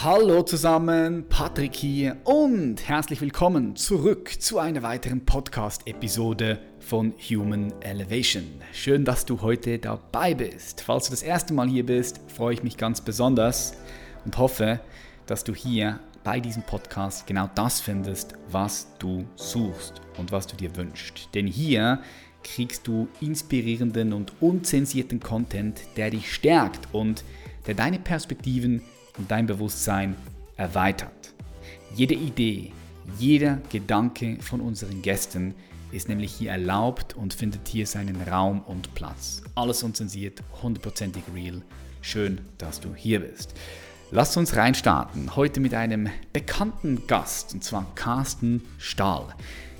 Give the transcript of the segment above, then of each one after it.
Hallo zusammen, Patrick hier und herzlich willkommen zurück zu einer weiteren Podcast-Episode von Human Elevation. Schön, dass du heute dabei bist. Falls du das erste Mal hier bist, freue ich mich ganz besonders und hoffe, dass du hier bei diesem Podcast genau das findest, was du suchst und was du dir wünschst. Denn hier kriegst du inspirierenden und unzensierten Content, der dich stärkt und der deine Perspektiven und dein Bewusstsein erweitert. Jede Idee, jeder Gedanke von unseren Gästen ist nämlich hier erlaubt und findet hier seinen Raum und Platz. Alles unzensiert, hundertprozentig real. Schön, dass du hier bist. Lass uns reinstarten. Heute mit einem bekannten Gast, und zwar Carsten Stahl.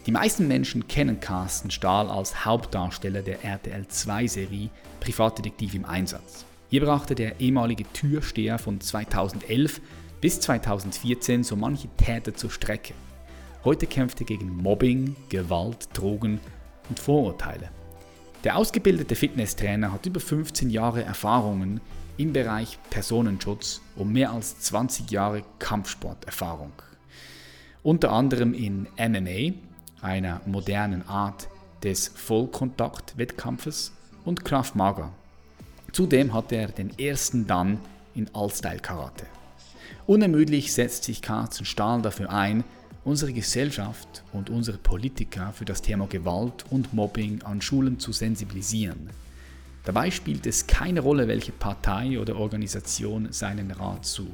Die meisten Menschen kennen Carsten Stahl als Hauptdarsteller der RTL 2-Serie Privatdetektiv im Einsatz. Hier brachte der ehemalige Türsteher von 2011 bis 2014 so manche Täter zur Strecke. Heute kämpft er gegen Mobbing, Gewalt, Drogen und Vorurteile. Der ausgebildete Fitnesstrainer hat über 15 Jahre Erfahrungen im Bereich Personenschutz und mehr als 20 Jahre Kampfsporterfahrung. Unter anderem in MMA, einer modernen Art des Vollkontakt-Wettkampfes und Kraft Maga, Zudem hatte er den ersten Dan in All-Style Karate. Unermüdlich setzt sich Carsten Stahl dafür ein, unsere Gesellschaft und unsere Politiker für das Thema Gewalt und Mobbing an Schulen zu sensibilisieren. Dabei spielt es keine Rolle, welche Partei oder Organisation seinen Rat sucht.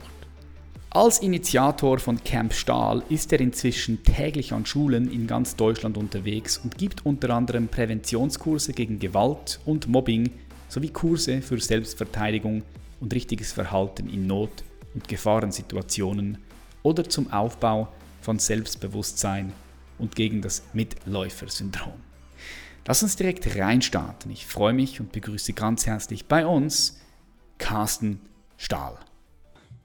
Als Initiator von Camp Stahl ist er inzwischen täglich an Schulen in ganz Deutschland unterwegs und gibt unter anderem Präventionskurse gegen Gewalt und Mobbing sowie Kurse für Selbstverteidigung und richtiges Verhalten in Not- und Gefahrensituationen oder zum Aufbau von Selbstbewusstsein und gegen das Mitläufersyndrom. Lass uns direkt reinstarten. Ich freue mich und begrüße ganz herzlich bei uns Carsten Stahl.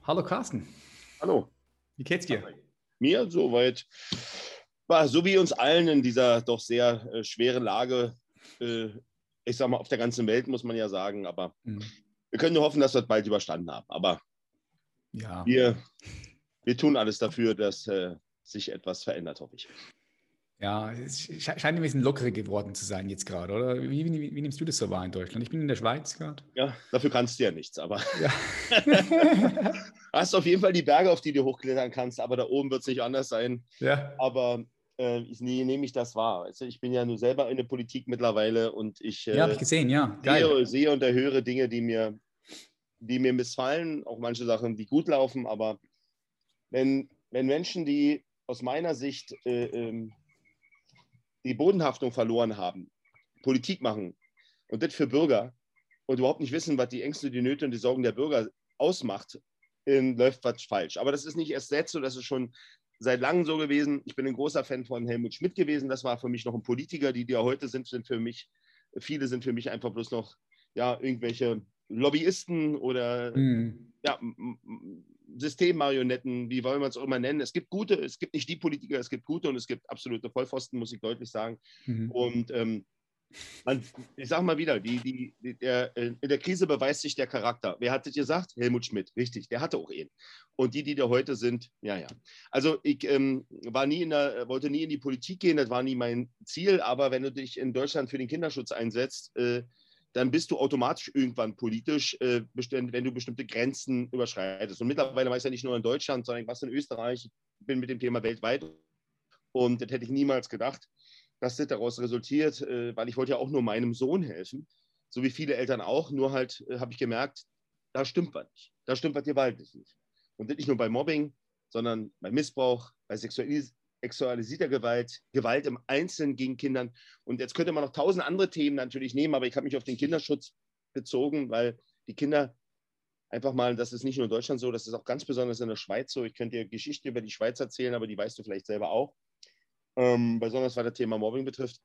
Hallo Carsten. Hallo. Wie geht's dir? Mir soweit. So wie uns allen in dieser doch sehr äh, schweren Lage äh, ich sag mal, auf der ganzen Welt, muss man ja sagen. Aber mhm. wir können nur hoffen, dass wir das bald überstanden haben. Aber ja. wir, wir tun alles dafür, dass äh, sich etwas verändert, hoffe ich. Ja, es scheint ein bisschen lockerer geworden zu sein jetzt gerade, oder? Wie, wie, wie, nimmst du das so wahr in Deutschland? Ich bin in der Schweiz gerade. Ja, dafür kannst du ja nichts, aber. Ja. hast auf jeden Fall die Berge, auf die du hochklettern kannst, aber da oben wird es nicht anders sein. Ja. Aber äh, ich, nehme ich das wahr. Also ich bin ja nur selber in der Politik mittlerweile und ich, äh, ja, ich gesehen, ja. Sehe, sehe, und erhöre Dinge, die mir, die mir missfallen, auch manche Sachen, die gut laufen, aber wenn, wenn Menschen, die aus meiner Sicht äh, ähm, die Bodenhaftung verloren haben, Politik machen und das für Bürger und überhaupt nicht wissen, was die Ängste, die Nöte und die Sorgen der Bürger ausmacht, läuft was falsch. Aber das ist nicht erst jetzt so, das ist schon seit langem so gewesen. Ich bin ein großer Fan von Helmut Schmidt gewesen. Das war für mich noch ein Politiker. Die, die ja heute sind, sind für mich, viele sind für mich einfach bloß noch ja, irgendwelche Lobbyisten oder mhm. ja, Systemmarionetten, wie wollen wir es auch immer nennen. Es gibt gute, es gibt nicht die Politiker, es gibt gute und es gibt absolute Vollpfosten, muss ich deutlich sagen. Mhm. Und ähm, man, ich sage mal wieder, die, die, die, der, in der Krise beweist sich der Charakter. Wer hat das gesagt? Helmut Schmidt, richtig, der hatte auch ihn. Und die, die da heute sind, ja, ja. Also ich ähm, war nie in der, wollte nie in die Politik gehen, das war nie mein Ziel, aber wenn du dich in Deutschland für den Kinderschutz einsetzt, äh, dann bist du automatisch irgendwann politisch, äh, wenn du bestimmte Grenzen überschreitest. Und mittlerweile weiß ich ja nicht nur in Deutschland, sondern was in Österreich, ich bin mit dem Thema weltweit. Und das hätte ich niemals gedacht das daraus resultiert, äh, weil ich wollte ja auch nur meinem Sohn helfen, so wie viele Eltern auch, nur halt äh, habe ich gemerkt, da stimmt was nicht. Da stimmt was gewaltig nicht. Und nicht nur bei Mobbing, sondern bei Missbrauch, bei Sexualis sexualisierter Gewalt, Gewalt im Einzelnen gegen Kindern. Und jetzt könnte man noch tausend andere Themen natürlich nehmen, aber ich habe mich auf den Kinderschutz bezogen, weil die Kinder einfach mal, das ist nicht nur in Deutschland so, das ist auch ganz besonders in der Schweiz so. Ich könnte dir Geschichte über die Schweiz erzählen, aber die weißt du vielleicht selber auch ähm, besonders was das Thema Mobbing betrifft.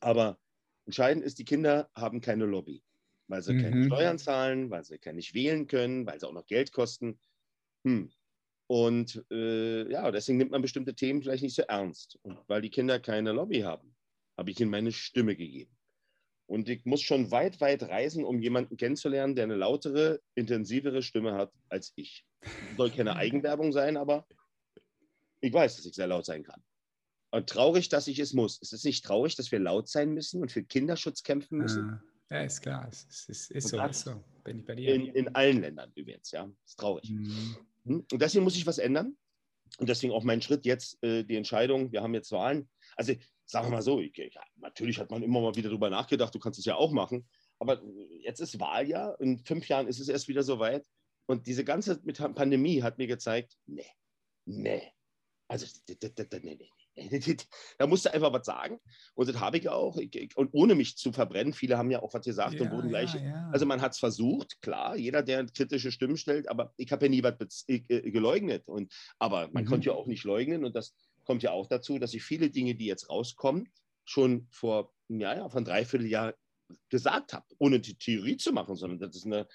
Aber entscheidend ist, die Kinder haben keine Lobby, weil sie mhm. keine Steuern zahlen, weil sie keine nicht wählen können, weil sie auch noch Geld kosten. Hm. Und äh, ja, deswegen nimmt man bestimmte Themen vielleicht nicht so ernst. Und weil die Kinder keine Lobby haben, habe ich ihnen meine Stimme gegeben. Und ich muss schon weit, weit reisen, um jemanden kennenzulernen, der eine lautere, intensivere Stimme hat als ich. Soll keine Eigenwerbung sein, aber ich weiß, dass ich sehr laut sein kann. Und traurig, dass ich es muss. Ist es nicht traurig, dass wir laut sein müssen und für Kinderschutz kämpfen müssen? Ah, ja, ist klar. Es ist, ist, ist so, ist so. Bin ich bei dir. In, in allen Ländern übrigens, ja. Ist traurig. Mhm. Hm? Und deswegen muss ich was ändern. Und deswegen auch mein Schritt jetzt, äh, die Entscheidung, wir haben jetzt Wahlen. Also sagen wir mal so, ich, ja, natürlich hat man immer mal wieder darüber nachgedacht, du kannst es ja auch machen. Aber jetzt ist Wahljahr, in fünf Jahren ist es erst wieder soweit. Und diese ganze Pandemie hat mir gezeigt, nee, nee. Also, nee, nee. Da musst du einfach was sagen. Und das habe ich auch. Und ohne mich zu verbrennen, viele haben ja auch was gesagt ja, und wurden gleich. Ja, ja. Also man hat es versucht, klar, jeder, der kritische Stimmen stellt, aber ich habe ja nie was äh, geleugnet. Und, aber man mhm. konnte ja auch nicht leugnen. Und das kommt ja auch dazu, dass ich viele Dinge, die jetzt rauskommen, schon vor, ja, ja, von dreiviertel Jahr gesagt habe, ohne die Theorie zu machen, sondern das ist eine,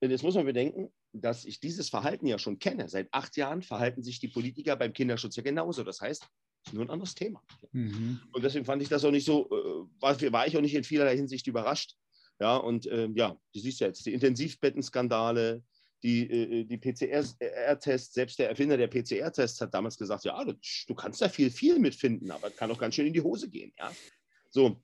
das muss man bedenken, dass ich dieses Verhalten ja schon kenne. Seit acht Jahren verhalten sich die Politiker beim Kinderschutz ja genauso. Das heißt, ist nur ein anderes Thema. Mhm. Und deswegen fand ich das auch nicht so, äh, war, war, ich auch nicht in vielerlei Hinsicht überrascht. Ja, und äh, ja, du siehst ja jetzt die Intensivbettenskandale, die, äh, die PCR-Tests, selbst der Erfinder der PCR-Tests hat damals gesagt, ja, du, du, kannst da viel, viel mitfinden, aber kann auch ganz schön in die Hose gehen. Ja? So.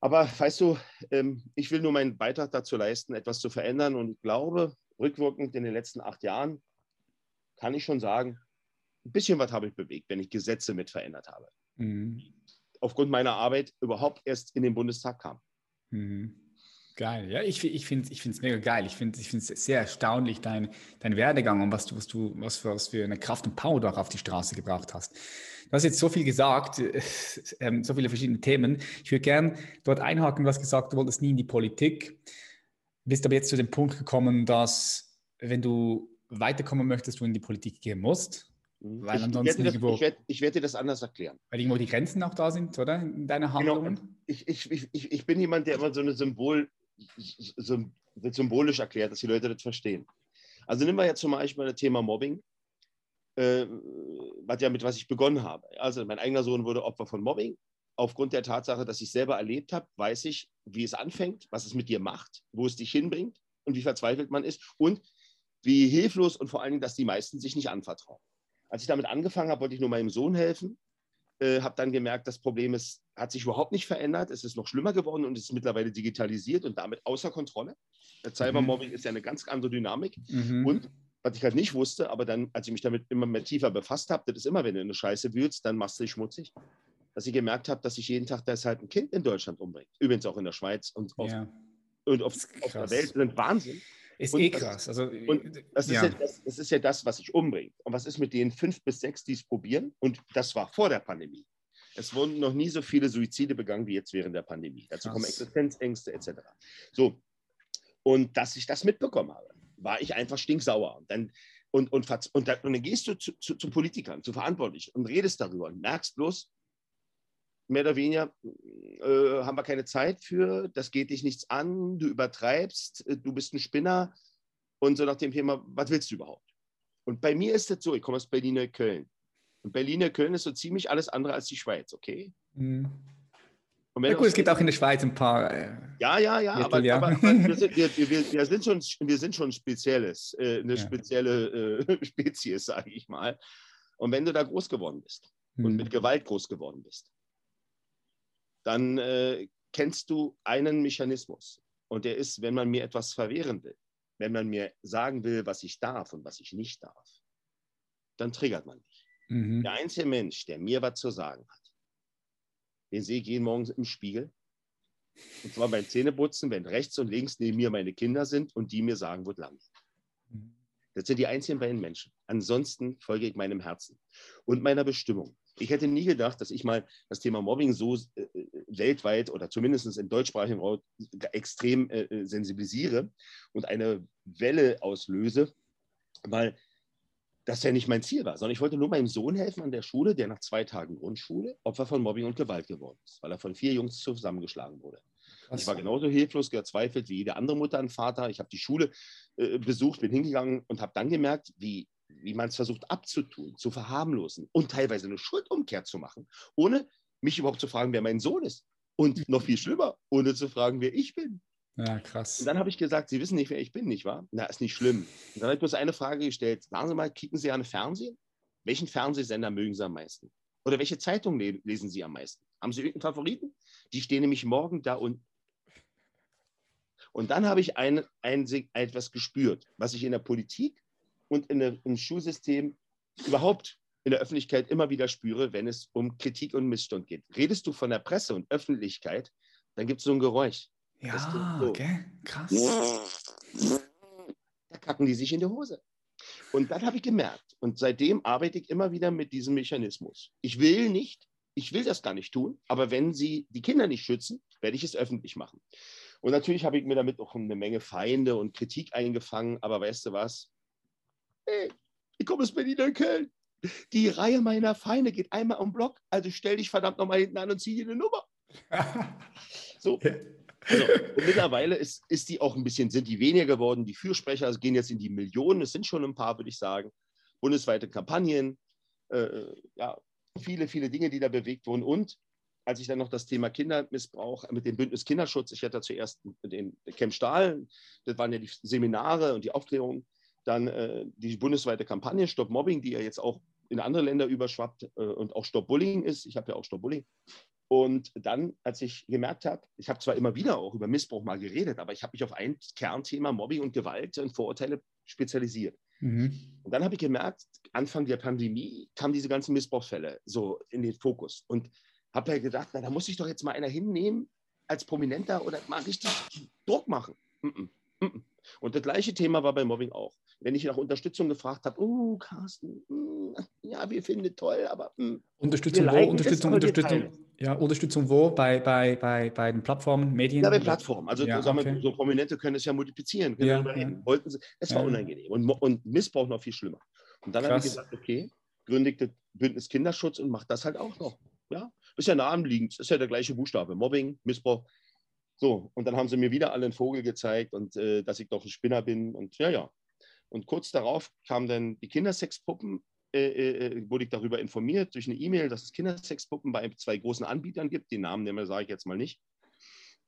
Aber weißt du, ähm, ich will nur meinen Beitrag dazu leisten, etwas zu verändern. Und ich glaube, rückwirkend in den letzten acht Jahren kann ich schon sagen, ein bisschen was habe ich bewegt, wenn ich Gesetze mit verändert habe. Mhm. Aufgrund meiner Arbeit überhaupt erst in den Bundestag kam. Mhm. Geil, ja, ich, ich finde es mega geil. Ich finde es sehr erstaunlich, dein, dein Werdegang und was du, was du, was für, was für eine Kraft und Power du auch auf die Straße gebracht hast. Du hast jetzt so viel gesagt, äh, äh, so viele verschiedene Themen. Ich würde gern dort einhaken, du hast gesagt, du wolltest nie in die Politik, bist aber jetzt zu dem Punkt gekommen, dass wenn du weiterkommen möchtest, du in die Politik gehen musst. Mhm. Weil ansonsten ich, werde, das, ich, werde, ich werde dir das anders erklären. Weil irgendwo die Grenzen auch da sind, oder? In deiner Handlungen? Genau. Ich, ich, ich, ich bin jemand, der immer so eine Symbol, symbolisch erklärt, dass die Leute das verstehen. Also nehmen wir jetzt zum Beispiel das Thema Mobbing, äh, was ja mit was ich begonnen habe. Also mein eigener Sohn wurde Opfer von Mobbing. Aufgrund der Tatsache, dass ich selber erlebt habe, weiß ich, wie es anfängt, was es mit dir macht, wo es dich hinbringt und wie verzweifelt man ist und wie hilflos und vor allen Dingen, dass die meisten sich nicht anvertrauen. Als ich damit angefangen habe, wollte ich nur meinem Sohn helfen äh, habe dann gemerkt, das Problem ist, hat sich überhaupt nicht verändert. Es ist noch schlimmer geworden und ist mittlerweile digitalisiert und damit außer Kontrolle. Cybermobbing mhm. ist ja eine ganz andere Dynamik. Mhm. Und was ich halt nicht wusste, aber dann, als ich mich damit immer mehr tiefer befasst habe, das ist immer, wenn du eine Scheiße wühlst, dann machst du dich schmutzig. Dass ich gemerkt habe, dass ich jeden Tag deshalb ein Kind in Deutschland umbringt. Übrigens auch in der Schweiz und auf, ja. und auf, auf der Welt. Das ist Wahnsinn. Ist und eh krass. Also, und das, ja. Ist ja das, das, ist ja das, was sich umbringt. Und was ist mit den fünf bis sechs, die es probieren? Und das war vor der Pandemie. Es wurden noch nie so viele Suizide begangen wie jetzt während der Pandemie. Dazu kommen Existenzängste etc. So. Und dass ich das mitbekommen habe, war ich einfach stinksauer. Und dann, und, und, und, dann, und dann gehst du zu, zu, zu Politikern, zu Verantwortlichen und redest darüber und merkst bloß, mehr oder weniger äh, haben wir keine Zeit für, das geht dich nichts an, du übertreibst, äh, du bist ein Spinner und so nach dem Thema, was willst du überhaupt? Und bei mir ist es so, ich komme aus Berlin-Köln. Und Berlin-Köln ist so ziemlich alles andere als die Schweiz, okay? Mhm. Ja, gut, es gibt auch in der Schweiz ein paar. Äh, ja, ja, ja, aber, ja. aber, wir, sind, wir, wir, wir, sind schon, wir sind schon spezielles, äh, eine ja. spezielle äh, Spezies, sage ich mal. Und wenn du da groß geworden bist mhm. und mit Gewalt groß geworden bist, dann äh, kennst du einen Mechanismus. Und der ist, wenn man mir etwas verwehren will, wenn man mir sagen will, was ich darf und was ich nicht darf, dann triggert man mich. Mhm. Der einzige Mensch, der mir was zu sagen hat, den sehe ich jeden Morgen im Spiegel. Und zwar beim Zähneputzen, wenn rechts und links neben mir meine Kinder sind und die mir sagen, wo lang. Das sind die einzigen beiden Menschen. Ansonsten folge ich meinem Herzen und meiner Bestimmung. Ich hätte nie gedacht, dass ich mal das Thema Mobbing so äh weltweit oder zumindest im deutschsprachigen Raum extrem äh, äh, sensibilisiere und eine Welle auslöse, weil das ja nicht mein Ziel war, sondern ich wollte nur meinem Sohn helfen an der Schule, der nach zwei Tagen Grundschule Opfer von Mobbing und Gewalt geworden ist, weil er von vier Jungs zusammengeschlagen wurde. Krass. Ich war genauso hilflos, gezweifelt wie jede andere Mutter und Vater. Ich habe die Schule äh, besucht, bin hingegangen und habe dann gemerkt, wie wie man es versucht abzutun, zu verharmlosen und teilweise eine Schuldumkehr zu machen, ohne mich überhaupt zu fragen, wer mein Sohn ist. Und noch viel schlimmer, ohne zu fragen, wer ich bin. Ja, krass. Und dann habe ich gesagt, Sie wissen nicht, wer ich bin, nicht wahr? Na, ist nicht schlimm. Und dann habe ich bloß eine Frage gestellt. Sagen Sie mal, kicken Sie an Fernsehen? Welchen Fernsehsender mögen Sie am meisten? Oder welche Zeitung lesen Sie am meisten? Haben Sie irgendeinen Favoriten? Die stehen nämlich morgen da unten. Und dann habe ich ein, ein, etwas gespürt, was ich in der Politik und in der, im Schulsystem überhaupt in der Öffentlichkeit immer wieder spüre, wenn es um Kritik und Missstand geht. Redest du von der Presse und Öffentlichkeit, dann gibt es so ein Geräusch. Ja, so, okay, krass. Da kacken die sich in die Hose. Und dann habe ich gemerkt, und seitdem arbeite ich immer wieder mit diesem Mechanismus. Ich will nicht, ich will das gar nicht tun, aber wenn sie die Kinder nicht schützen, werde ich es öffentlich machen. Und natürlich habe ich mir damit auch eine Menge Feinde und Kritik eingefangen, aber weißt du was? Hey, ich komme aus Berlin und Köln. Die Reihe meiner Feinde geht einmal am Block, also stell dich verdammt nochmal hinten an und zieh dir eine Nummer. so. Also, und mittlerweile ist, ist die auch ein bisschen, sind die weniger geworden. Die Fürsprecher gehen jetzt in die Millionen. Es sind schon ein paar, würde ich sagen. Bundesweite Kampagnen, äh, ja, viele, viele Dinge, die da bewegt wurden. Und als ich dann noch das Thema Kindermissbrauch mit dem Bündnis Kinderschutz, ich hatte zuerst den Camp Stahl, das waren ja die Seminare und die Aufklärung, dann äh, die bundesweite Kampagne Stop Mobbing, die ja jetzt auch in andere Länder überschwappt äh, und auch Stop Bullying ist. Ich habe ja auch Stop Bullying. Und dann, als ich gemerkt habe, ich habe zwar immer wieder auch über Missbrauch mal geredet, aber ich habe mich auf ein Kernthema Mobbing und Gewalt und Vorurteile spezialisiert. Mhm. Und dann habe ich gemerkt, Anfang der Pandemie kamen diese ganzen Missbrauchsfälle so in den Fokus. Und habe ja gedacht, na, da muss ich doch jetzt mal einer hinnehmen als Prominenter oder mal richtig Druck machen. Und das gleiche Thema war bei Mobbing auch. Wenn ich nach Unterstützung gefragt habe, oh, Carsten, mm, ja, wir finden es toll, aber. Mm, Unterstützung wo? Unterstützung, Unterstützung. Ja, Unterstützung wo? Bei, bei, bei, bei den Plattformen, Medien? Ja, bei Plattformen. Also ja, sagen wir, so Prominente können es ja multiplizieren. Können ja, ja. Wollten sie. Es war unangenehm. Und, und Missbrauch noch viel schlimmer. Und dann habe ich gesagt, okay, gründigt das Bündnis Kinderschutz und macht das halt auch noch. Ja, ist ja naheliegend, ist ja der gleiche Buchstabe. Mobbing, Missbrauch. So, und dann haben sie mir wieder alle einen Vogel gezeigt und äh, dass ich doch ein Spinner bin. Und ja, ja. Und kurz darauf kamen dann die Kindersexpuppen, äh, äh, äh, wurde ich darüber informiert durch eine E-Mail, dass es Kindersexpuppen bei zwei großen Anbietern gibt. Den Namen nehmen sage ich jetzt mal nicht.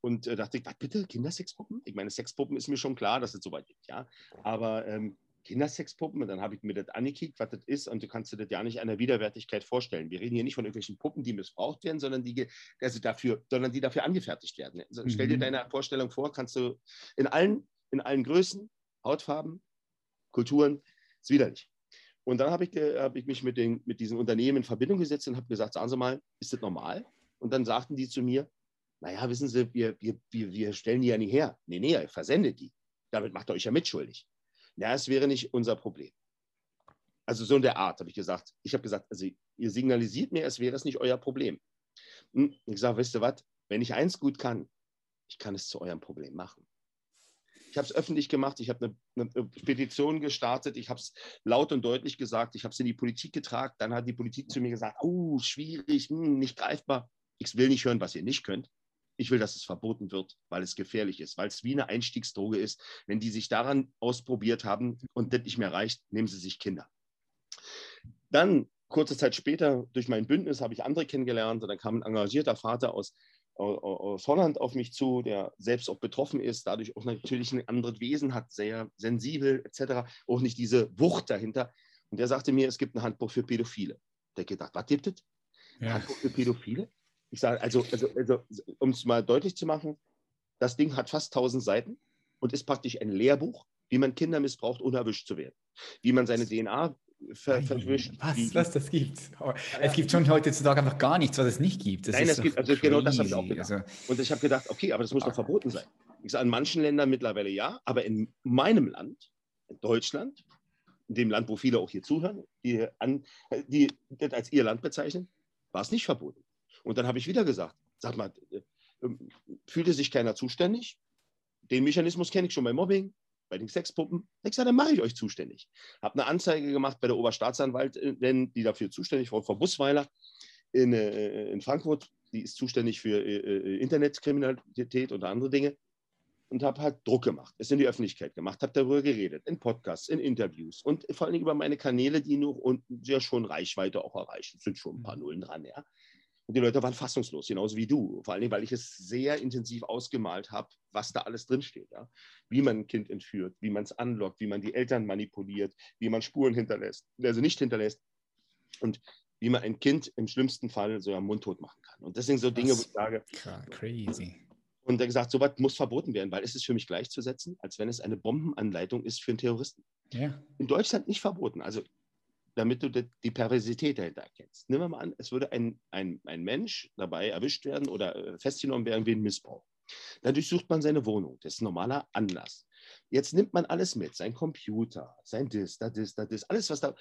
Und äh, dachte ich, was bitte, Kindersexpuppen? Ich meine, Sexpuppen ist mir schon klar, dass es so weit gibt, ja. Aber ähm, Kindersexpuppen und dann habe ich mir das angekickt, was das ist und du kannst dir das ja nicht einer Widerwärtigkeit vorstellen. Wir reden hier nicht von irgendwelchen Puppen, die missbraucht werden, sondern die, also dafür, sondern die dafür angefertigt werden. Also mhm. Stell dir mhm. deine Vorstellung vor, kannst du in allen, in allen Größen, Hautfarben, Kulturen, ist widerlich. Und dann habe ich, hab ich mich mit, den, mit diesen Unternehmen in Verbindung gesetzt und habe gesagt, sagen Sie mal, ist das normal? Und dann sagten die zu mir, naja, wissen Sie, wir, wir, wir, stellen die ja nicht her. Nee, nee, ihr versendet die. Damit macht ihr euch ja mitschuldig. Ja, es wäre nicht unser Problem. Also so in der Art, habe ich gesagt. Ich habe gesagt, also ihr signalisiert mir, es wäre es nicht euer Problem. Hm, ich sage, weißt du was, wenn ich eins gut kann, ich kann es zu eurem Problem machen. Ich habe es öffentlich gemacht, ich habe eine, eine, Petition gestartet, ich habe es laut und deutlich gesagt, ich habe es in die Politik getragen, dann hat die Politik zu mir gesagt, oh, schwierig, hm, nicht greifbar. Ich will nicht hören, was ihr nicht könnt. Ich will, dass es verboten wird, weil es gefährlich ist, weil es wie eine Einstiegsdroge ist. Wenn die sich daran ausprobiert haben und das nicht mehr reicht, nehmen sie sich Kinder. Dann, kurze Zeit später, durch mein Bündnis habe ich andere kennengelernt und dann kam ein engagierter Vater aus, aus Holland auf mich zu, der selbst auch betroffen ist, dadurch auch natürlich ein anderes Wesen hat, sehr sensibel etc., auch nicht diese Wucht dahinter. Und der sagte mir, es gibt ein Handbuch für Pädophile. Der gedacht, was gibt es? Ja. Handbuch für Pädophile? Ich sage, also, also, also um es mal deutlich zu machen, das Ding hat fast 1000 Seiten und ist praktisch ein Lehrbuch, wie man Kinder missbraucht, ohne erwischt zu werden. Wie man seine DNA ver verwischt. Was, was das gibt. Oh, es gibt schon heutzutage einfach gar nichts, was es nicht gibt. Das Nein, es gibt, also crazy. genau das habe ich auch gedacht. Also, und ich habe gedacht, okay, aber das muss doch verboten sein. Ich sage, in manchen Ländern mittlerweile ja, aber in meinem Land, in Deutschland, in dem Land, wo viele auch hier zuhören, die, an, die das als ihr Land bezeichnen, war es nicht verboten. Und dann habe ich wieder gesagt, sag mal, äh, ähm, fühlte sich keiner zuständig? Den Mechanismus kenne ich schon bei Mobbing, bei den Sexpuppen. Ich sage, dann mache ich euch zuständig. Habe eine Anzeige gemacht bei der Oberstaatsanwaltin, die dafür zuständig war, Frau Busweiler in, äh, in Frankfurt. Die ist zuständig für äh, Internetkriminalität und andere Dinge. Und habe halt Druck gemacht, es in die Öffentlichkeit gemacht, habe darüber geredet, in Podcasts, in Interviews und vor allem über meine Kanäle, die nur und ja schon Reichweite auch erreichen. Es sind schon ein paar Nullen dran, ja. Und die Leute waren fassungslos, genauso wie du. Vor allem, weil ich es sehr intensiv ausgemalt habe, was da alles drinsteht. Ja? Wie man ein Kind entführt, wie man es anlockt, wie man die Eltern manipuliert, wie man Spuren hinterlässt, also nicht hinterlässt. Und wie man ein Kind im schlimmsten Fall so am Mundtot machen kann. Und deswegen so Dinge, wo ich sage, crazy. Und er gesagt, sowas muss verboten werden, weil es ist für mich gleichzusetzen, als wenn es eine Bombenanleitung ist für einen Terroristen. Ja. In Deutschland nicht verboten. Also damit du die Perversität dahinter erkennst. Nehmen wir mal an, es würde ein, ein, ein Mensch dabei erwischt werden oder äh, festgenommen werden wegen Missbrauch. Dann durchsucht man seine Wohnung. Das ist ein normaler Anlass. Jetzt nimmt man alles mit, sein Computer, sein Dis, da Dis, da Dis, alles, was da.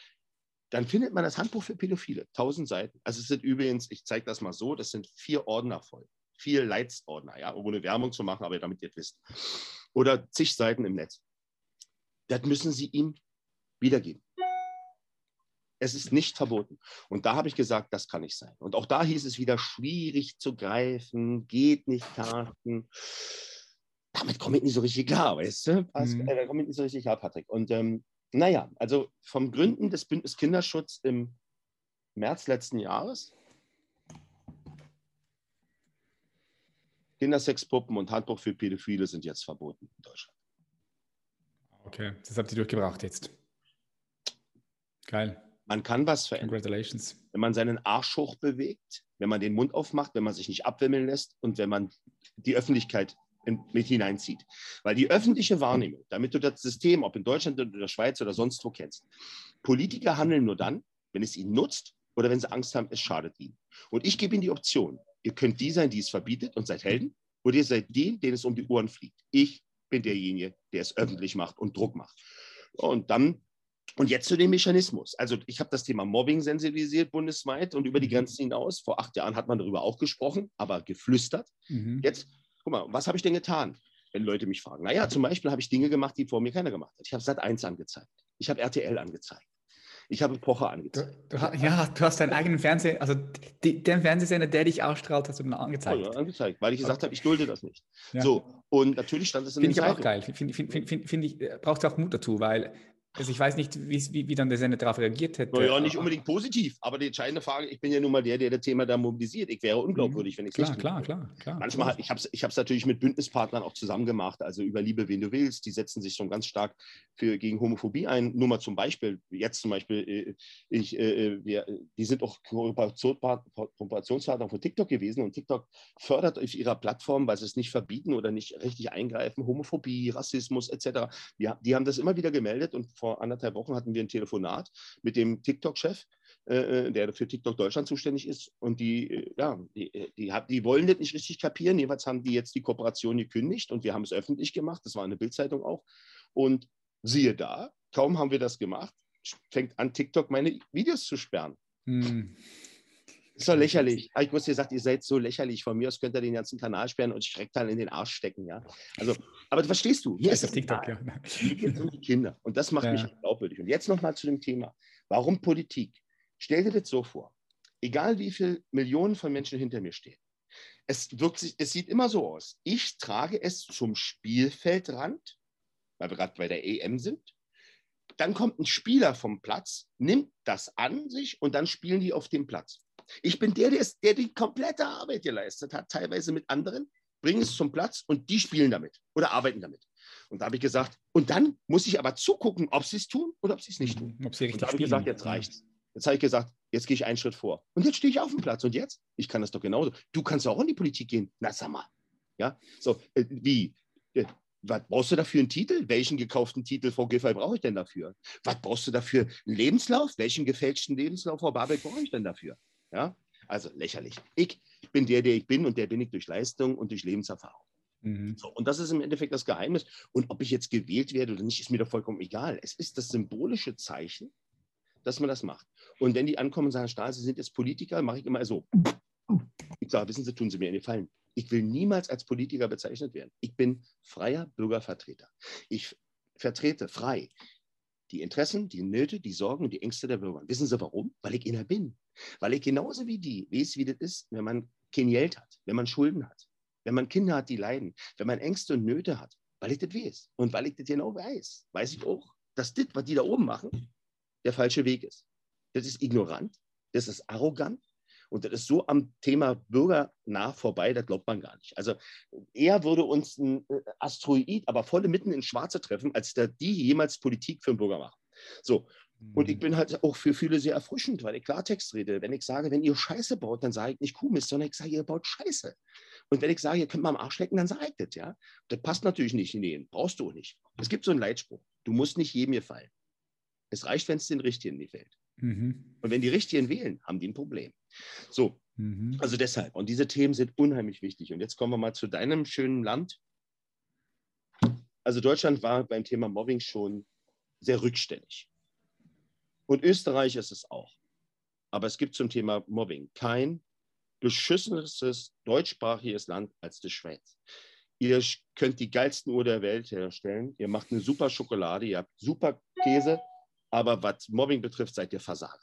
Dann findet man das Handbuch für Pädophile, tausend Seiten. Also es sind übrigens, ich zeige das mal so, das sind vier Ordner voll. Vier Leitsordner, ja, ohne Werbung zu machen, aber damit ihr es wisst. Oder zig Seiten im Netz. Das müssen Sie ihm wiedergeben. Es ist nicht verboten. Und da habe ich gesagt, das kann nicht sein. Und auch da hieß es wieder schwierig zu greifen, geht nicht, Karten. Damit komme ich nicht so richtig klar, weißt du? Mhm. Äh, da komme ich nicht so richtig klar, Patrick. Und ähm, naja, also vom Gründen des Bündnis Kinderschutz im März letzten Jahres Kindersexpuppen und Handbuch für Pädophile sind jetzt verboten in Deutschland. Okay, das habt ihr durchgebracht jetzt. Geil. Man kann was verändern. Congratulations. Wenn man seinen Arsch hoch bewegt, wenn man den Mund aufmacht, wenn man sich nicht abwimmeln lässt und wenn man die Öffentlichkeit in, mit hineinzieht. Weil die öffentliche Wahrnehmung, damit du das System, ob in Deutschland oder der Schweiz oder sonst wo kennst, Politiker handeln nur dann, wenn es ihnen nutzt oder wenn sie Angst haben, es schadet ihnen. Und ich gebe ihnen die Option. Ihr könnt die sein, die es verbietet und seid Helden, oder ihr seid die, denen es um die Ohren fliegt. Ich bin derjenige, der es öffentlich macht und Druck macht. Und dann und jetzt zu dem Mechanismus. Also ich habe das Thema Mobbing sensibilisiert bundesweit und über die mhm. Grenzen hinaus. Vor acht Jahren hat man darüber auch gesprochen, aber geflüstert. Mhm. Jetzt, guck mal, was habe ich denn getan, wenn Leute mich fragen? Naja, zum Beispiel habe ich Dinge gemacht, die vor mir keiner gemacht hat. Ich habe Sat 1 angezeigt. Ich habe RTL angezeigt. Ich habe Pocher angezeigt. Du, du, ja, du hast deinen eigenen Fernseher, also die, den Fernsehsender, der dich ausstrahlt, hast du dann angezeigt. Ja, angezeigt, weil ich gesagt habe, ich dulde das nicht. Ja. So, und natürlich stand es in Finde ich aber auch geil. Finde find, find, find, ich, äh, braucht auch Mut dazu, weil also ich weiß nicht, wie, wie dann der Sender darauf reagiert hätte. Naja, nicht unbedingt positiv, aber die entscheidende Frage, ich bin ja nun mal der, der das Thema da mobilisiert. Ich wäre unglaubwürdig, mhm. wenn ich es nicht klar, klar, klar. Manchmal, ich habe es ich natürlich mit Bündnispartnern auch zusammen gemacht, also über Liebe, wen du willst, die setzen sich schon ganz stark für, gegen Homophobie ein. Nur mal zum Beispiel, jetzt zum Beispiel, äh, ich, äh, äh, wir, die sind auch Kooperationspartner von TikTok gewesen und TikTok fördert auf ihrer Plattform, weil sie es nicht verbieten oder nicht richtig eingreifen, Homophobie, Rassismus etc. Die, die haben das immer wieder gemeldet und vor anderthalb Wochen hatten wir ein Telefonat mit dem TikTok-Chef, äh, der für TikTok Deutschland zuständig ist. Und die, ja, die, die, die, wollen das nicht richtig kapieren. Jedenfalls haben die jetzt die Kooperation gekündigt und wir haben es öffentlich gemacht. Das war eine Bildzeitung auch. Und Siehe da, kaum haben wir das gemacht, fängt an, TikTok meine Videos zu sperren. Hm. Ist doch lächerlich. Ich muss dir sagen, ihr seid so lächerlich. Von mir aus könnt ihr den ganzen Kanal sperren und schreckt dann in den Arsch stecken, ja. Also, aber verstehst du? Hier ist das TikTok, ja. Hier geht um die Kinder. Und das macht ja. mich glaubwürdig. Und jetzt nochmal zu dem Thema. Warum Politik? Stell dir das so vor. Egal wie viele Millionen von Menschen hinter mir stehen. Es, wirkt sich, es sieht immer so aus. Ich trage es zum Spielfeldrand weil wir gerade bei der EM sind. Dann kommt ein Spieler vom Platz, nimmt das an sich und dann spielen die auf dem Platz. Ich bin der, der, ist, der die komplette Arbeit geleistet hat, teilweise mit anderen, bringen es zum Platz und die spielen damit oder arbeiten damit. Und da habe ich gesagt, und dann muss ich aber zugucken, ob sie es tun oder ob sie es nicht tun. Ob sie richtig und da habe ich gesagt, jetzt reicht's. Jetzt habe ich gesagt, jetzt gehe ich einen Schritt vor. Und jetzt stehe ich auf dem Platz. Und jetzt? Ich kann das doch genauso. Du kannst auch in die Politik gehen. Na, sag mal. Ja, so, äh, wie? Äh, was brauchst du dafür einen Titel? Welchen gekauften Titel, Frau Giffey, brauche ich denn dafür? Was brauchst du dafür? Einen Lebenslauf? Welchen gefälschten Lebenslauf, Frau Babel, brauche ich denn dafür? Ja, also lächerlich. Ich bin der, der ich bin und der bin ich durch Leistung und durch Lebenserfahrung. Mhm. So, und das ist im Endeffekt das Geheimnis. Und ob ich jetzt gewählt werde oder nicht, ist mir doch vollkommen egal. Es ist das symbolische Zeichen, dass man das macht. Und wenn die ankommen und sagen, Stahl, Sie sind jetzt Politiker, mache ich immer so. Ich sage, wissen Sie, tun Sie mir einen Gefallen. Ich will niemals als Politiker bezeichnet werden. Ich bin freier Bürgervertreter. Ich vertrete frei die Interessen, die Nöte, die Sorgen und die Ängste der Bürger. Wissen Sie warum? Weil ich einer bin. Weil ich genauso wie die weiß, wie das ist, wenn man kein Geld hat, wenn man Schulden hat, wenn man Kinder hat, die leiden, wenn man Ängste und Nöte hat, weil ich das weiß. Und weil ich das genau weiß, weiß ich auch, dass das, was die da oben machen, der falsche Weg ist. Das ist ignorant, das ist arrogant Und das ist so am Thema bürgernah vorbei, das glaubt man gar nicht. Also eher würde uns ein äh, Asteroid, aber voll mitten ins Schwarze treffen, als da die jemals Politik für den Bürger machen. So. Und ich mhm. bin halt auch für viele sehr erfrischend, weil ich Klartext rede. Wenn ich sage, wenn ihr Scheiße baut, dann sage ich nicht Kuhmist, sondern ich sage, ihr baut Scheiße. Und wenn ich sage, ihr könnt mal am Arsch lecken, dann sage ich das, ja. Das passt natürlich nicht in den, brauchst du auch nicht. Es gibt so einen Leitspruch. Du musst nicht jedem gefallen. Es reicht, wenn es den Richtigen gefällt. Mhm. Und wenn die Richtigen wählen, haben die ein Problem. So, mhm. also deshalb. Und diese Themen sind unheimlich wichtig. Und jetzt kommen wir mal zu deinem schönen Land. Also Deutschland war beim Thema Mobbing schon sehr rückständig. Und Österreich ist es auch. Aber es gibt zum Thema Mobbing kein beschissenes deutschsprachiges Land als die Schweiz. Ihr könnt die geilsten Uhr der Welt herstellen. Ihr macht eine super Schokolade, ihr habt super Käse, aber was Mobbing betrifft, seid ihr Versager.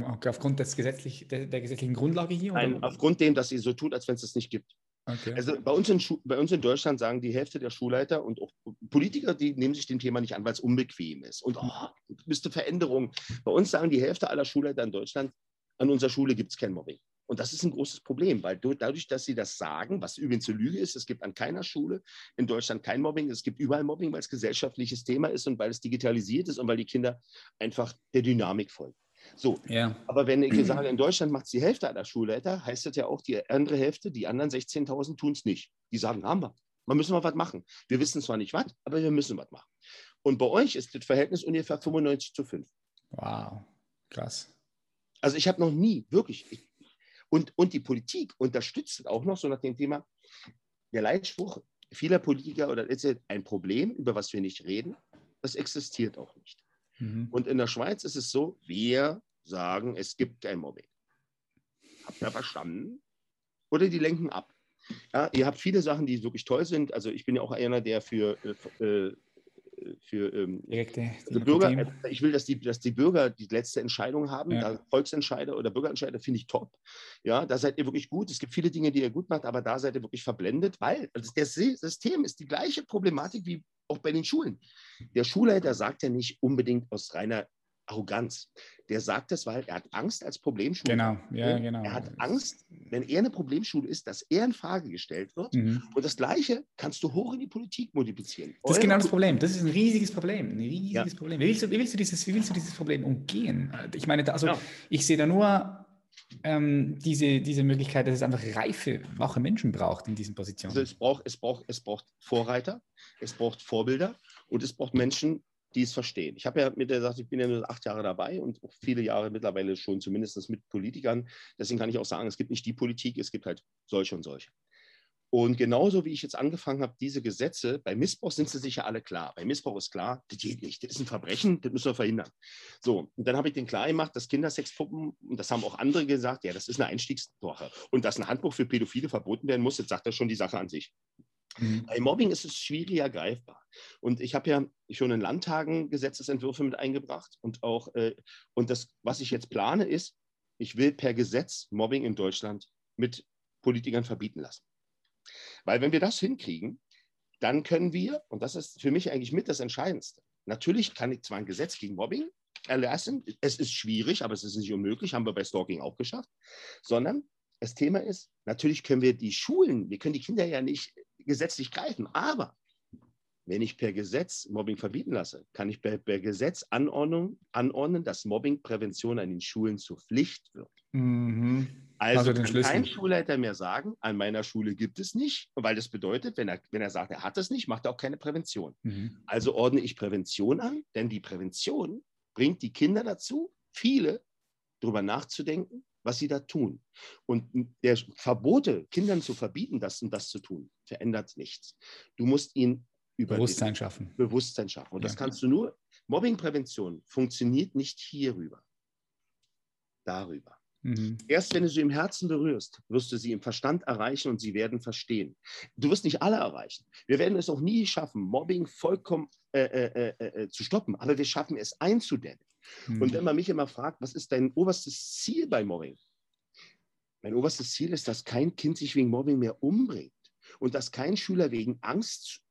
Okay, aufgrund des gesetzlich, der, der gesetzlichen Grundlage hier? Nein, aufgrund dem, dass ihr so tut, als wenn es es nicht gibt. Okay. Also bei uns, in bei uns in Deutschland sagen die Hälfte der Schulleiter und auch Politiker, die nehmen sich dem Thema nicht an, weil es unbequem ist. Und oh, müsste Veränderung. Bei uns sagen die Hälfte aller Schulleiter in Deutschland, an unserer Schule gibt es kein Mobbing. Und das ist ein großes Problem, weil dadurch, dass sie das sagen, was übrigens eine Lüge ist, es gibt an keiner Schule in Deutschland kein Mobbing, es gibt überall Mobbing, weil es gesellschaftliches Thema ist und weil es digitalisiert ist und weil die Kinder einfach der Dynamik folgen. So, ja. aber wenn ich sage, in Deutschland macht es die Hälfte aller Schulleiter, heißt das ja auch, die andere Hälfte, die anderen 16.000 tun es nicht. Die sagen, haben wir. Man müssen wir was machen. Wir wissen zwar nicht was, aber wir müssen was machen. Und bei euch ist das Verhältnis ungefähr 95 zu 5. Wow, krass. Also ich habe noch nie, wirklich, ich, und, und die Politik unterstützt auch noch so nach dem Thema, der Leitspruch vieler Politiker oder ist ein Problem, über was wir nicht reden, das existiert auch nicht. Mhm. Und in der Schweiz ist es so, wir sagen, es gibt kein Mobbing. Habt ihr verstanden? Oder die lenken ab. Ja, ihr habt viele Sachen, die wirklich toll sind. Also ich bin ja auch einer, der für äh, äh für ähm, Direkte Bürger. Äh, ich will, dass die, dass die Bürger die letzte Entscheidung haben. Ja. Da Volksentscheider oder Bürgerentscheider finde ich top. Ja, da seid ihr wirklich gut. Es gibt viele Dinge, die ihr gut macht, aber da seid ihr wirklich verblendet, weil das System ist die gleiche Problematik wie auch bei den Schulen. Der Schulleiter sagt ja nicht unbedingt aus reiner Arroganz. Der sagt das, weil er hat Angst als Problemschule. Genau, ja, genau. Er hat Angst, wenn er eine Problemschule ist, dass er in Frage gestellt wird. Mhm. Und das Gleiche kannst du hoch in die Politik multiplizieren. Das ist genau das Problem. Das ist ein riesiges Problem. Ein riesiges ja. Problem. Wie willst, du, wie, willst du dieses, wie willst du dieses Problem umgehen? Ich meine, also ja. ich sehe da nur ähm, diese, diese Möglichkeit, dass es einfach reife, wache Menschen braucht in diesen Positionen. Also es braucht, es braucht, es braucht Vorreiter, es braucht Vorbilder und es braucht Menschen, die es verstehen. Ich habe ja mit der gesagt, ich bin ja nur acht Jahre dabei und auch viele Jahre mittlerweile schon zumindest mit Politikern. Deswegen kann ich auch sagen, es gibt nicht die Politik, es gibt halt solche und solche. Und genauso wie ich jetzt angefangen habe, diese Gesetze, bei Missbrauch sind sie sicher alle klar. Bei Missbrauch ist klar, das geht nicht, das ist ein Verbrechen, das müssen wir verhindern. So, und dann habe ich den klar gemacht, dass Kindersexpuppen, und das haben auch andere gesagt, ja, das ist eine Einstiegswoche. Und dass ein Handbuch für Pädophile verboten werden muss, jetzt sagt er schon die Sache an sich. Mhm. Bei Mobbing ist es schwieriger greifbar. Und ich habe ja schon in Landtagen Gesetzesentwürfe mit eingebracht und auch, äh, und das, was ich jetzt plane, ist, ich will per Gesetz Mobbing in Deutschland mit Politikern verbieten lassen. Weil wenn wir das hinkriegen, dann können wir, und das ist für mich eigentlich mit das Entscheidendste, natürlich kann ich zwar ein Gesetz gegen Mobbing erlassen, es ist schwierig, aber es ist nicht unmöglich, haben wir bei Stalking auch geschafft, sondern das Thema ist, natürlich können wir die Schulen, wir können die Kinder ja nicht gesetzlich greifen, aber wenn ich per Gesetz Mobbing verbieten lasse, kann ich per, per Gesetz anordnen, anordnen, dass Mobbingprävention an den Schulen zur Pflicht wird. Mhm. Also, also kann kein Schulleiter mehr sagen, an meiner Schule gibt es nicht, weil das bedeutet, wenn er, wenn er sagt, er hat es nicht, macht er auch keine Prävention. Mhm. Also ordne ich Prävention an, denn die Prävention bringt die Kinder dazu, viele darüber nachzudenken, was sie da tun. Und der Verbote, Kindern zu verbieten, das und das zu tun, verändert nichts. Du musst ihnen über Bewusstsein schaffen. Bewusstsein schaffen. Und ja. das kannst du nur, Mobbingprävention funktioniert nicht hierüber, darüber. Mhm. Erst wenn du sie im Herzen berührst, wirst du sie im Verstand erreichen und sie werden verstehen. Du wirst nicht alle erreichen. Wir werden es auch nie schaffen, Mobbing vollkommen äh, äh, äh, äh zu stoppen, aber wir schaffen es einzudämmen. Mhm. Und wenn man mich immer fragt, was ist dein oberstes Ziel bei Mobbing? Mein oberstes Ziel ist, dass kein Kind sich wegen Mobbing mehr umbringt und dass kein Schüler wegen Angst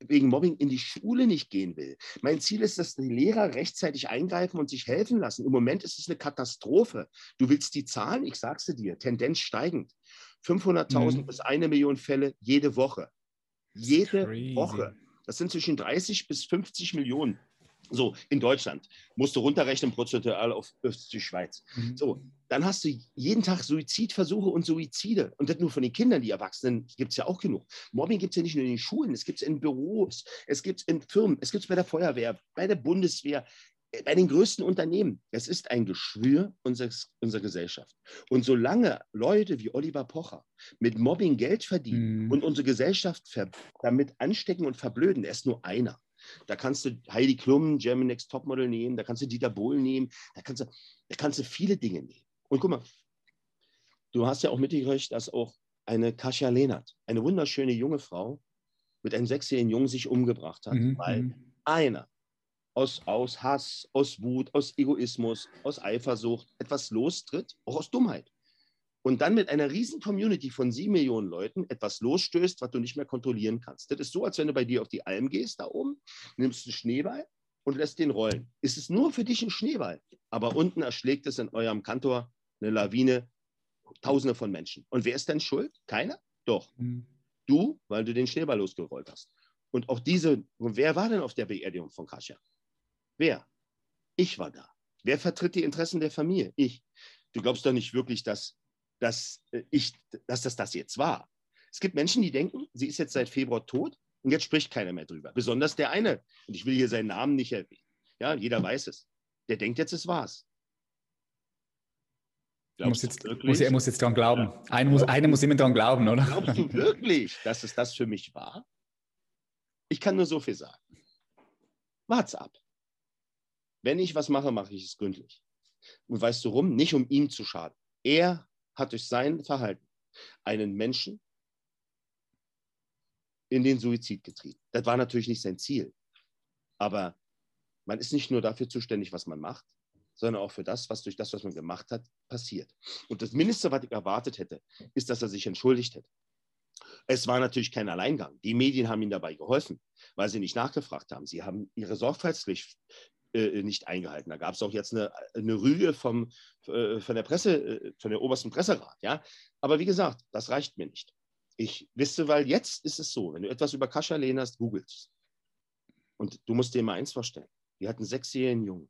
wegen Mobbing in die Schule nicht gehen will. Mein Ziel ist, dass die Lehrer rechtzeitig eingreifen und sich helfen lassen. Im Moment ist es eine Katastrophe. Du willst die Zahlen, ich sag's dir, Tendenz steigend. 500.000 mhm. bis eine Million Fälle jede Woche. Jede Woche. Das sind zwischen 30 bis 50 Millionen. So, in Deutschland musst du runterrechnen prozentual auf die Schweiz. Mhm. So, dann hast du jeden Tag Suizidversuche und Suizide. Und das nur von den Kindern, die Erwachsenen gibt es ja auch genug. Mobbing gibt es ja nicht nur in den Schulen, es gibt es in Büros, es gibt es in Firmen, es gibt es bei der Feuerwehr, bei der Bundeswehr, äh, bei den größten Unternehmen. Es ist ein Geschwür unseres, unserer Gesellschaft. Und solange Leute wie Oliver Pocher mit Mobbing Geld verdienen mhm. und unsere Gesellschaft damit anstecken und verblöden, er ist nur einer. Da kannst du Heidi Klum, German Next Topmodel nehmen, da kannst du Dieter Bohlen nehmen, da kannst du, da kannst du viele Dinge nehmen. Und guck mal, du hast ja auch mitgekriegt, dass auch eine Kasia Lehnert, eine wunderschöne junge Frau, mit einem sechsjährigen Jungen sich umgebracht hat, mhm. weil mhm. einer aus, aus Hass, aus Wut, aus Egoismus, aus Eifersucht etwas lostritt, auch aus Dummheit und dann mit einer riesen Community von sieben Millionen Leuten etwas losstößt, was du nicht mehr kontrollieren kannst. Das ist so, als wenn du bei dir auf die Alm gehst, da oben, nimmst einen Schneeball und lässt den rollen. Es ist nur für dich ein Schneeball, aber unten erschlägt es in eurem Kantor eine Lawine, Tausende von Menschen. Und wer ist denn schuld? Keiner? Doch. Mhm. Du, weil du den Schneeball losgerollt hast. Und auch diese, wer war denn auf der Beerdigung von Kasia? Wer? Ich war da. Wer vertritt die Interessen der Familie? Ich. Du glaubst doch nicht wirklich, dass dass, äh, ich, dass das das jetzt war. Es gibt Menschen, die denken, sie ist jetzt seit Februar tot und jetzt spricht keiner mehr drüber. Besonders der eine, und ich will hier seinen Namen nicht erwähnen. Ja, jeder weiß es. Der denkt jetzt, es war's. Muss jetzt, muss, er muss jetzt dran glauben. Ja. Einer, muss, einer muss immer dran glauben, oder? Glaubst du wirklich, dass es das für mich war? Ich kann nur so viel sagen. Wart's ab. Wenn ich was mache, mache ich es gründlich. Und weißt du warum? Nicht um ihm zu schaden. Er hat durch sein Verhalten einen Menschen in den Suizid getrieben. Das war natürlich nicht sein Ziel. Aber man ist nicht nur dafür zuständig, was man macht, sondern auch für das, was durch das, was man gemacht hat, passiert. Und das Mindeste, was ich erwartet hätte, ist, dass er sich entschuldigt hätte. Es war natürlich kein Alleingang. Die Medien haben ihm dabei geholfen, weil sie nicht nachgefragt haben. Sie haben ihre Sorgfaltspflicht äh, nicht eingehalten. Da gab es auch jetzt eine, eine Rüge vom, äh, von der Presse, äh, von der obersten Presserat. Ja? Aber wie gesagt, das reicht mir nicht. Ich wisse, weil jetzt ist es so, wenn du etwas über Kascha Lehners googelst, und du musst dir mal eins vorstellen, die hat einen sechsjährigen Jungen.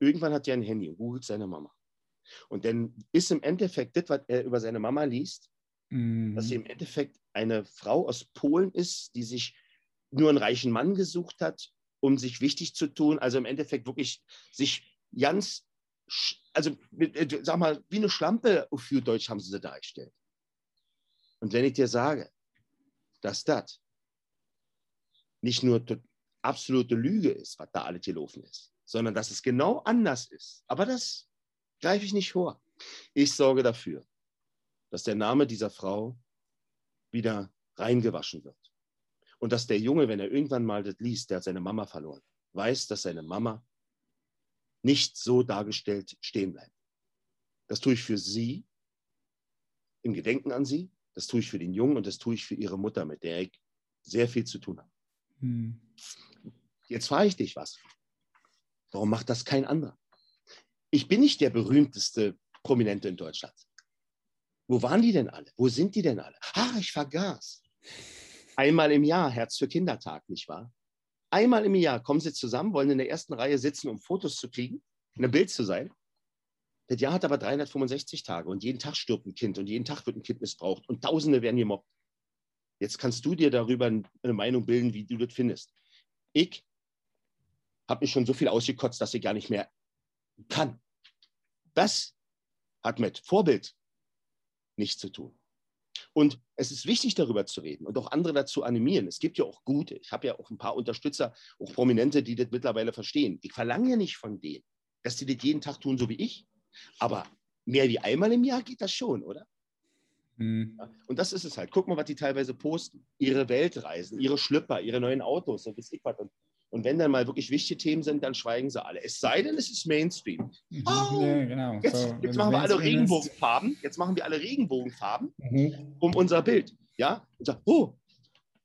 Irgendwann hat er ein Handy und googelt seine Mama. Und dann ist im Endeffekt das, was er über seine Mama liest, mhm. dass sie im Endeffekt eine Frau aus Polen ist, die sich nur einen reichen Mann gesucht hat um sich wichtig zu tun. Also im Endeffekt wirklich sich ganz, also äh, sag mal, wie eine Schlampe für Deutsch haben sie sie dargestellt. Und wenn ich dir sage, dass das nicht nur absolute Lüge ist, was da alles gelaufen ist, sondern dass es genau anders ist. Aber das greife ich nicht vor. Ich sorge dafür, dass der Name dieser Frau wieder reingewaschen wird. Und dass der Junge, wenn er irgendwann mal das liest, der hat seine Mama verloren, weiß, dass seine Mama nicht so dargestellt stehen bleibt. Das tue ich für sie, im Gedenken an sie, das tue ich für den Jungen und das tue ich für ihre Mutter, mit der ich sehr viel zu tun habe. Hm. Jetzt frage ich dich was. Warum macht das kein anderer? Ich bin nicht der berühmteste Prominente in Deutschland. Wo waren die denn alle? Wo sind die denn alle? Ah, ich vergaß. Einmal im Jahr Herz für Kindertag, nicht wahr? Einmal im Jahr kommen sie zusammen, wollen in der ersten Reihe sitzen, um Fotos zu kriegen, in einem Bild zu sein. Das Jahr hat aber 365 Tage und jeden Tag stirbt ein Kind und jeden Tag wird ein Kind missbraucht und Tausende werden gemobbt. Jetzt kannst du dir darüber eine Meinung bilden, wie du das findest. Ich habe mich schon so viel ausgekotzt, dass ich gar nicht mehr kann. Das hat mit Vorbild nichts zu tun. Und es ist wichtig, darüber zu reden und auch andere dazu animieren. Es gibt ja auch gute. Ich habe ja auch ein paar Unterstützer, auch Prominente, die das mittlerweile verstehen. Ich verlange ja nicht von denen, dass die das jeden Tag tun, so wie ich. Aber mehr wie einmal im Jahr geht das schon, oder? Mhm. Und das ist es halt. Guck mal, was die teilweise posten. Ihre Weltreisen, ihre Schlüpper, ihre neuen Autos, so weiß ich was. Und und wenn dann mal wirklich wichtige Themen sind, dann schweigen sie alle. Es sei denn, es ist Mainstream. Mhm. Oh, ja, genau. Jetzt, so, jetzt machen wir alle Regenbogenfarben. Jetzt machen wir alle Regenbogenfarben mhm. um unser Bild. Ja? Und sagen, oh,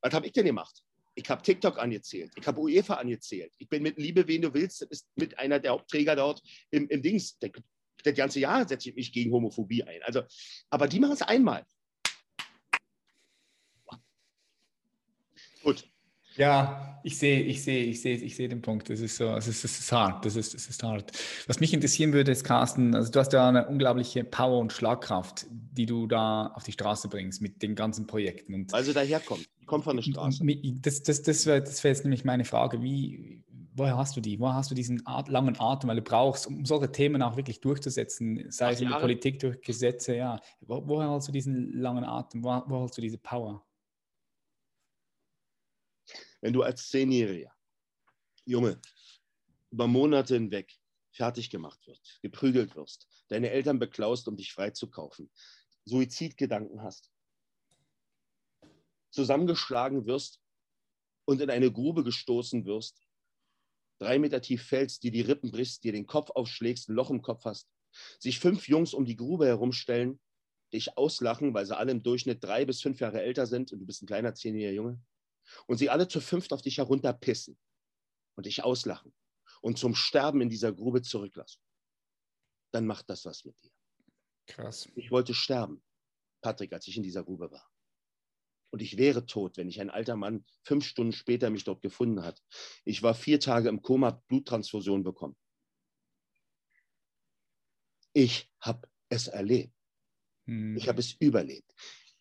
was habe ich denn gemacht? Ich habe TikTok angezählt. Ich habe UEFA angezählt. Ich bin mit Liebe, wen du willst, ist mit einer der Hauptträger dort im, im Dings. Der, das ganze Jahr setze ich mich gegen Homophobie ein. Also, aber die machen es einmal. Gut. Ja, ich sehe, ich sehe, ich sehe, ich sehe den Punkt. Das ist so, es ist, es ist hart. Das ist, das ist hart. Was mich interessieren würde, ist, Carsten, also du hast ja eine unglaubliche Power und Schlagkraft, die du da auf die Straße bringst mit den ganzen Projekten. Und also daherkommt, kommt von der Straße. Das, das, das wäre das wär jetzt nämlich meine Frage. Wie, woher hast du die? Woher hast du diesen Art, langen Atem, weil du brauchst, um solche Themen auch wirklich durchzusetzen, sei es in der Politik durch Gesetze, ja. Wo, woher hast du diesen langen Atem? Woher, woher hast du diese Power? Wenn du als Zehnjähriger, Junge, über Monate hinweg fertig gemacht wirst, geprügelt wirst, deine Eltern beklaust, um dich freizukaufen, Suizidgedanken hast, zusammengeschlagen wirst und in eine Grube gestoßen wirst, drei Meter tief fällst, dir die Rippen brichst, dir den Kopf aufschlägst, ein Loch im Kopf hast, sich fünf Jungs um die Grube herumstellen, dich auslachen, weil sie alle im Durchschnitt drei bis fünf Jahre älter sind und du bist ein kleiner zehnjähriger Junge, und sie alle zu fünft auf dich herunterpissen und dich auslachen und zum Sterben in dieser Grube zurücklassen, dann macht das was mit dir. Krass. Ich wollte sterben, Patrick, als ich in dieser Grube war. Und ich wäre tot, wenn ich ein alter Mann fünf Stunden später mich dort gefunden hat. Ich war vier Tage im Koma, Bluttransfusion bekommen. Ich habe es erlebt. Hm. Ich habe es überlebt.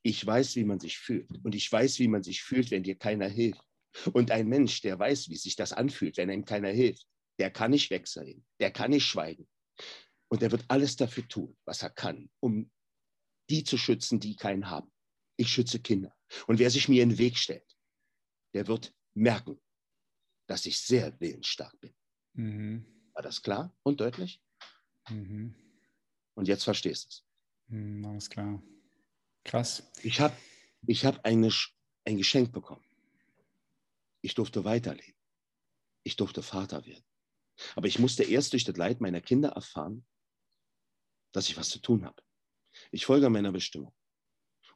Ich weiß, wie man sich fühlt. Und ich weiß, wie man sich fühlt, wenn dir keiner hilft. Und ein Mensch, der weiß, wie sich das anfühlt, wenn ihm keiner hilft, der kann nicht wegsehen, der kann nicht schweigen. Und er wird alles dafür tun, was er kann, um die zu schützen, die keinen haben. Ich schütze Kinder. Und wer sich mir in den Weg stellt, der wird merken, dass ich sehr willensstark bin. Mhm. War das klar und deutlich? Mhm. Und jetzt verstehst du es. Mhm, alles klar. Krass. Ich habe ich hab ein Geschenk bekommen. Ich durfte weiterleben. Ich durfte Vater werden. Aber ich musste erst durch das Leid meiner Kinder erfahren, dass ich was zu tun habe. Ich folge meiner Bestimmung.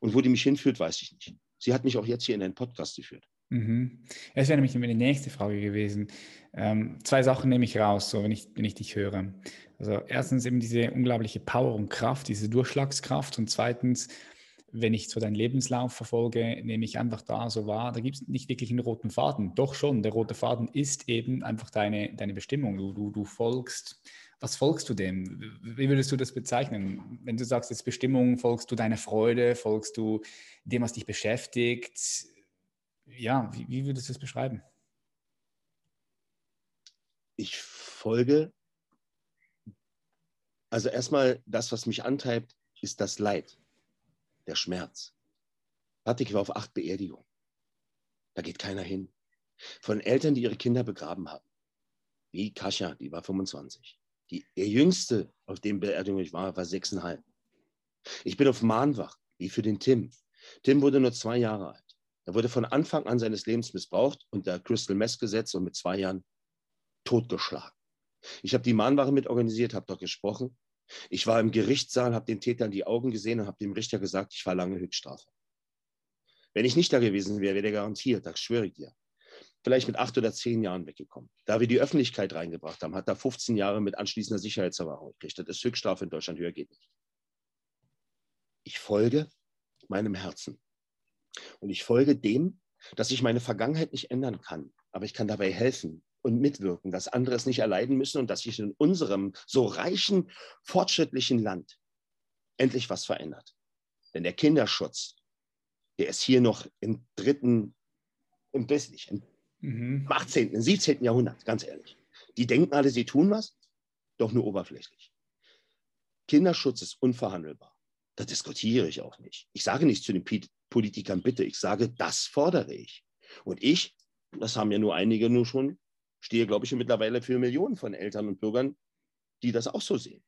Und wo die mich hinführt, weiß ich nicht. Sie hat mich auch jetzt hier in einen Podcast geführt. Mhm. Das wäre nämlich die nächste Frage gewesen. Ähm, zwei Sachen nehme ich raus, so wenn ich, wenn ich dich höre. Also erstens eben diese unglaubliche Power und Kraft, diese Durchschlagskraft und zweitens wenn ich so deinen Lebenslauf verfolge, nehme ich einfach da so wahr, da gibt es nicht wirklich einen roten Faden. Doch schon, der rote Faden ist eben einfach deine, deine Bestimmung. Du, du, du folgst, was folgst du dem? Wie würdest du das bezeichnen? Wenn du sagst, jetzt Bestimmung, folgst du deiner Freude, folgst du dem, was dich beschäftigt? Ja, wie, wie würdest du das beschreiben? Ich folge, also erstmal das, was mich antreibt, ist das Leid der Schmerz. Patrick war auf acht Beerdigungen. Da geht keiner hin. Von Eltern, die ihre Kinder begraben haben. Wie Kascha, die war 25. Die, der jüngste, auf dem Beerdigung ich war, war sechseinhalb. Ich bin auf Mahnwach, wie für den Tim. Tim wurde nur zwei Jahre alt. Er wurde von Anfang an seines Lebens missbraucht unter Crystal Mess Gesetz und mit zwei Jahren totgeschlagen. Ich habe die Mahnwache mit organisiert, habe dort gesprochen. Ich war im Gerichtssaal, habe den Täter in die Augen gesehen und habe dem Richter gesagt, ich verlange Höchststrafe. Wenn ich nicht da gewesen wäre, wäre der garantiert, das schwöre ich dir. Vielleicht mit acht oder zehn Jahren weggekommen. Da wir die Öffentlichkeit reingebracht haben, hat er 15 Jahre mit anschließender Sicherheitsverwahrung gekriegt. Das ist Höchststrafe in Deutschland, höher geht nicht. Ich folge meinem Herzen. Und ich folge dem, dass ich meine Vergangenheit nicht ändern kann. Aber ich kann dabei helfen, und mitwirken, dass andere es nicht erleiden müssen und dass sich in unserem so reichen, fortschrittlichen Land endlich was verändert. Denn der Kinderschutz, der ist hier noch im dritten, im im mhm. 18., im 17. Jahrhundert, ganz ehrlich. Die denken alle, sie tun was, doch nur oberflächlich. Kinderschutz ist unverhandelbar. Da diskutiere ich auch nicht. Ich sage nicht zu den Politikern bitte, ich sage, das fordere ich. Und ich, das haben ja nur einige nur schon stehe, glaube ich, mittlerweile für Millionen von Eltern und Bürgern, die das auch so sehen.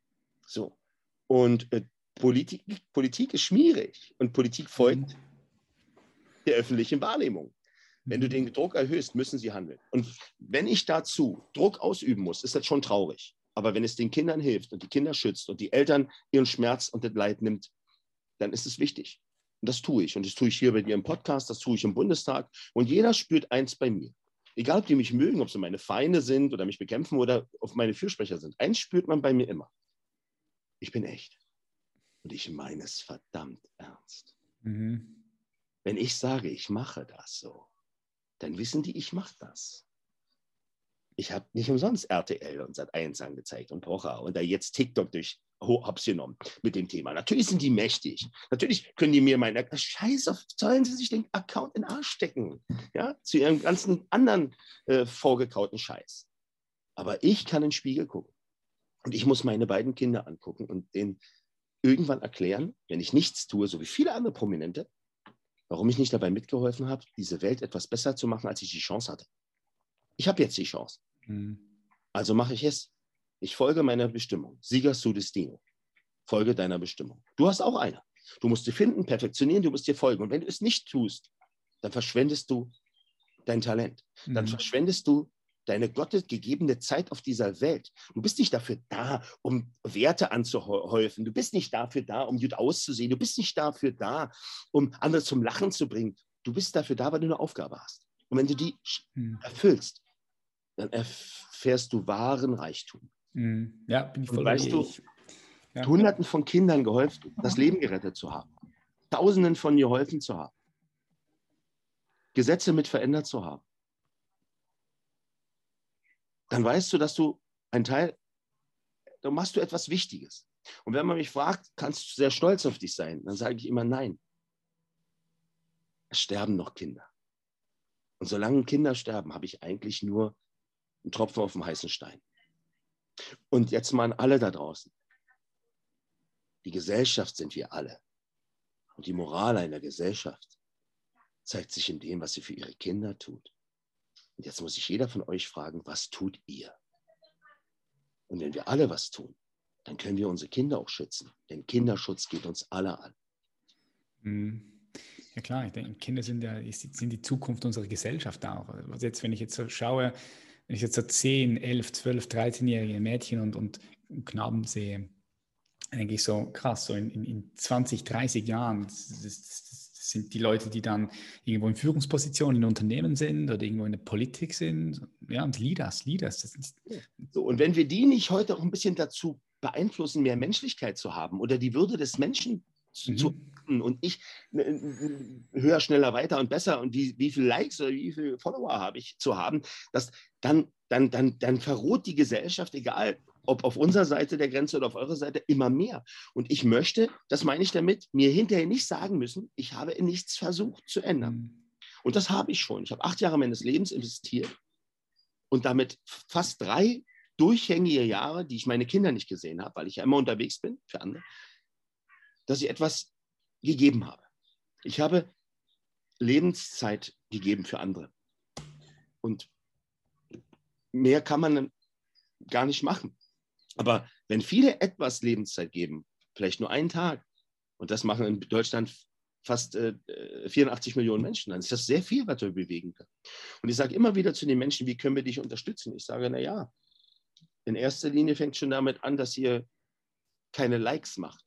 So. Und äh, Politik, Politik ist schmierig und Politik folgt mhm. der öffentlichen Wahrnehmung. Wenn du mhm. den Druck erhöhst, müssen sie handeln. Und wenn ich dazu Druck ausüben muss, ist das schon traurig. Aber wenn es den Kindern hilft und die Kinder schützt und die Eltern ihren Schmerz und das Leid nimmt, dann ist es wichtig. Und das tue ich. Und das tue ich hier bei dir im Podcast, das tue ich im Bundestag. Und jeder spürt eins bei mir. Egal, ob die mich mögen, ob sie meine Feinde sind oder mich bekämpfen oder auf meine Fürsprecher sind. Eins spürt man bei mir immer. Ich bin echt. Und ich meine es verdammt ernst. Mhm. Wenn ich sage, ich mache das so, dann wissen die, ich mache das. Ich habe nicht umsonst RTL und Sat1 angezeigt und Pocher und da jetzt TikTok durch Hops genommen mit dem Thema. Natürlich sind die mächtig. Natürlich können die mir meinen Scheiß auf, sollen sie sich den Account in den Arsch stecken. Ja, zu ihrem ganzen anderen äh, vorgekauten Scheiß. Aber ich kann in den Spiegel gucken. Und ich muss meine beiden Kinder angucken und denen irgendwann erklären, wenn ich nichts tue, so wie viele andere Prominente, warum ich nicht dabei mitgeholfen habe, diese Welt etwas besser zu machen, als ich die Chance hatte. Ich habe jetzt die Chance. Mhm. Also mache ich es. Ich folge meiner Bestimmung. Sieger su destino. Folge deiner Bestimmung. Du hast auch eine. Du musst sie finden, perfektionieren, du musst dir folgen. Und wenn du es nicht tust, dann verschwendest du dein Talent. Dann mhm. verschwendest du deine gottgegebene Zeit auf dieser Welt. Du bist nicht dafür da, um Werte anzuhäufen. Du bist nicht dafür da, um gut auszusehen. Du bist nicht dafür da, um andere zum Lachen zu bringen. Du bist dafür da, weil du eine Aufgabe hast. Und wenn du die hm. erfüllst, dann erfährst du wahren Reichtum. Hm. Ja, bin ich voll Und weißt du, ja. Hunderten von Kindern geholfen, das Leben gerettet zu haben. Tausenden von geholfen zu haben. Gesetze mit verändert zu haben dann weißt du, dass du ein Teil, dann machst du etwas Wichtiges. Und wenn man mich fragt, kannst du sehr stolz auf dich sein, dann sage ich immer nein. Es sterben noch Kinder. Und solange Kinder sterben, habe ich eigentlich nur einen Tropfen auf dem heißen Stein. Und jetzt mal an alle da draußen. Die Gesellschaft sind wir alle. Und die Moral einer Gesellschaft zeigt sich in dem, was sie für ihre Kinder tut. Und jetzt muss sich jeder von euch fragen, was tut ihr? Und wenn wir alle was tun, dann können wir unsere Kinder auch schützen. Denn Kinderschutz geht uns alle an. Mhm. Ja klar, ich denke, Kinder sind ja sind die Zukunft unserer Gesellschaft auch. Also jetzt, wenn ich jetzt so schaue, wenn ich jetzt so 10, 11, 12, 13-jährige Mädchen und, und Knaben sehe, dann denke ich so, krass, so in, in 20, 30 Jahren, das, das, sind die Leute, die dann irgendwo in Führungspositionen in Unternehmen sind oder irgendwo in der Politik sind. Ja, und Leaders, Leaders. so, und wenn wir die nicht heute auch ein bisschen dazu beeinflussen, mehr Menschlichkeit zu haben oder die Würde des Menschen mhm. zu und ich höher, schneller, weiter und besser und wie, wie viele Likes oder wie viele Follower habe ich zu haben, dass dann, dann, dann, dann verroht die Gesellschaft, egal ob auf unserer Seite der Grenze oder auf eurer Seite, immer mehr. Und ich möchte, das meine ich damit, mir hinterher nicht sagen müssen, ich habe nichts versucht zu ändern. Mhm. Und das habe ich schon. Ich habe acht Jahre meines Lebens investiert und damit fast drei durchhängige Jahre, die ich meine Kinder nicht gesehen habe, weil ich ja immer unterwegs bin für andere, dass ich etwas gegeben habe. Ich habe Lebenszeit gegeben für andere. Und mehr kann man gar nicht machen. Aber wenn viele etwas Lebenszeit geben, vielleicht nur einen Tag, und das machen in Deutschland fast äh, 84 Millionen Menschen, dann ist das sehr viel, was wir bewegen können. Und ich sage immer wieder zu den Menschen, wie können wir dich unterstützen? Ich sage, naja, in erster Linie fängt schon damit an, dass ihr keine Likes macht.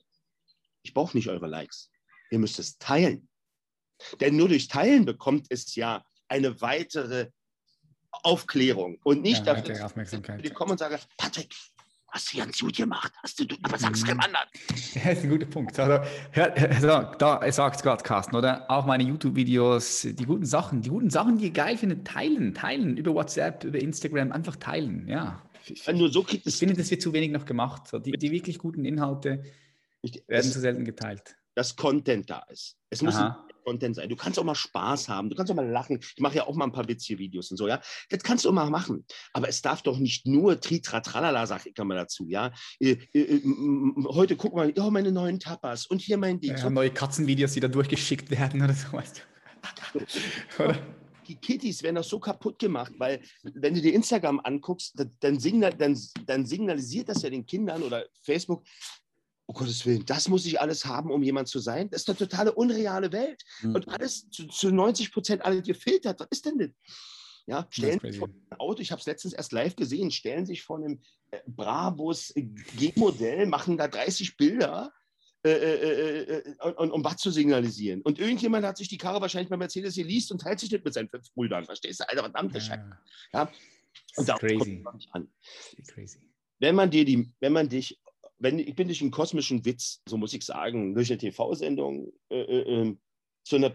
Ich brauche nicht eure Likes. Ihr müsst es teilen. Denn nur durch Teilen bekommt es ja eine weitere Aufklärung und nicht ja, dafür, dass ich komme und sage, Patrick, hast du ganz gut gemacht, hast du, aber sag's keinem anderen. Ja, das ist ein guter Punkt. Also, hör, da sagt es gerade Carsten, oder? Auch meine YouTube-Videos, die guten Sachen, die guten Sachen, die ihr geil findet, teilen, teilen, über WhatsApp, über Instagram, einfach teilen, ja. Ich, nur so kriegt es. Ich finde, das wird zu wenig noch gemacht. Die, die wirklich guten Inhalte werden zu selten geteilt. Dass Content da ist. Es muss. Content sein. Du kannst auch mal Spaß haben, du kannst auch mal lachen. Ich mache ja auch mal ein paar witzige Videos und so, ja. Das kannst du auch mal machen. Aber es darf doch nicht nur Tritratralala, sag ich mal dazu, ja. Äh, äh, äh heute guck mal, oh, meine neuen Tapas und hier mein Ding. Ja, neue Katzenvideos, die da durchgeschickt werden oder so, weißt du. oder? die Kittys werden doch so kaputt gemacht, weil wenn du dir Instagram anguckst, dann, signal, dann, dann signalisiert das ja den Kindern oder Facebook, um Gottes Willen, das muss ich alles haben, um jemand zu sein. Das ist eine totale unreale Welt. Mhm. Und alles zu, zu 90 Prozent alle gefiltert. Was ist denn das? Ja, stellen sich vor einem Auto, ich habe es letztens erst live gesehen, stellen sich vor einem äh, Brabus G-Modell, machen da 30 Bilder äh, äh, äh um, um was zu signalisieren. Und irgendjemand hat sich die Karre wahrscheinlich bei Mercedes geleast und teilt sich nicht mit seinen fünf Brüdern. Verstehst du? Alter, verdammte ja. Scheiße. Ja? Und da kommt an. crazy. Wenn man dir die, wenn man dich, wenn ich bin durch einen kosmischen Witz, so muss ich sagen, durch eine TV-Sendung äh, äh, ähm, zu einer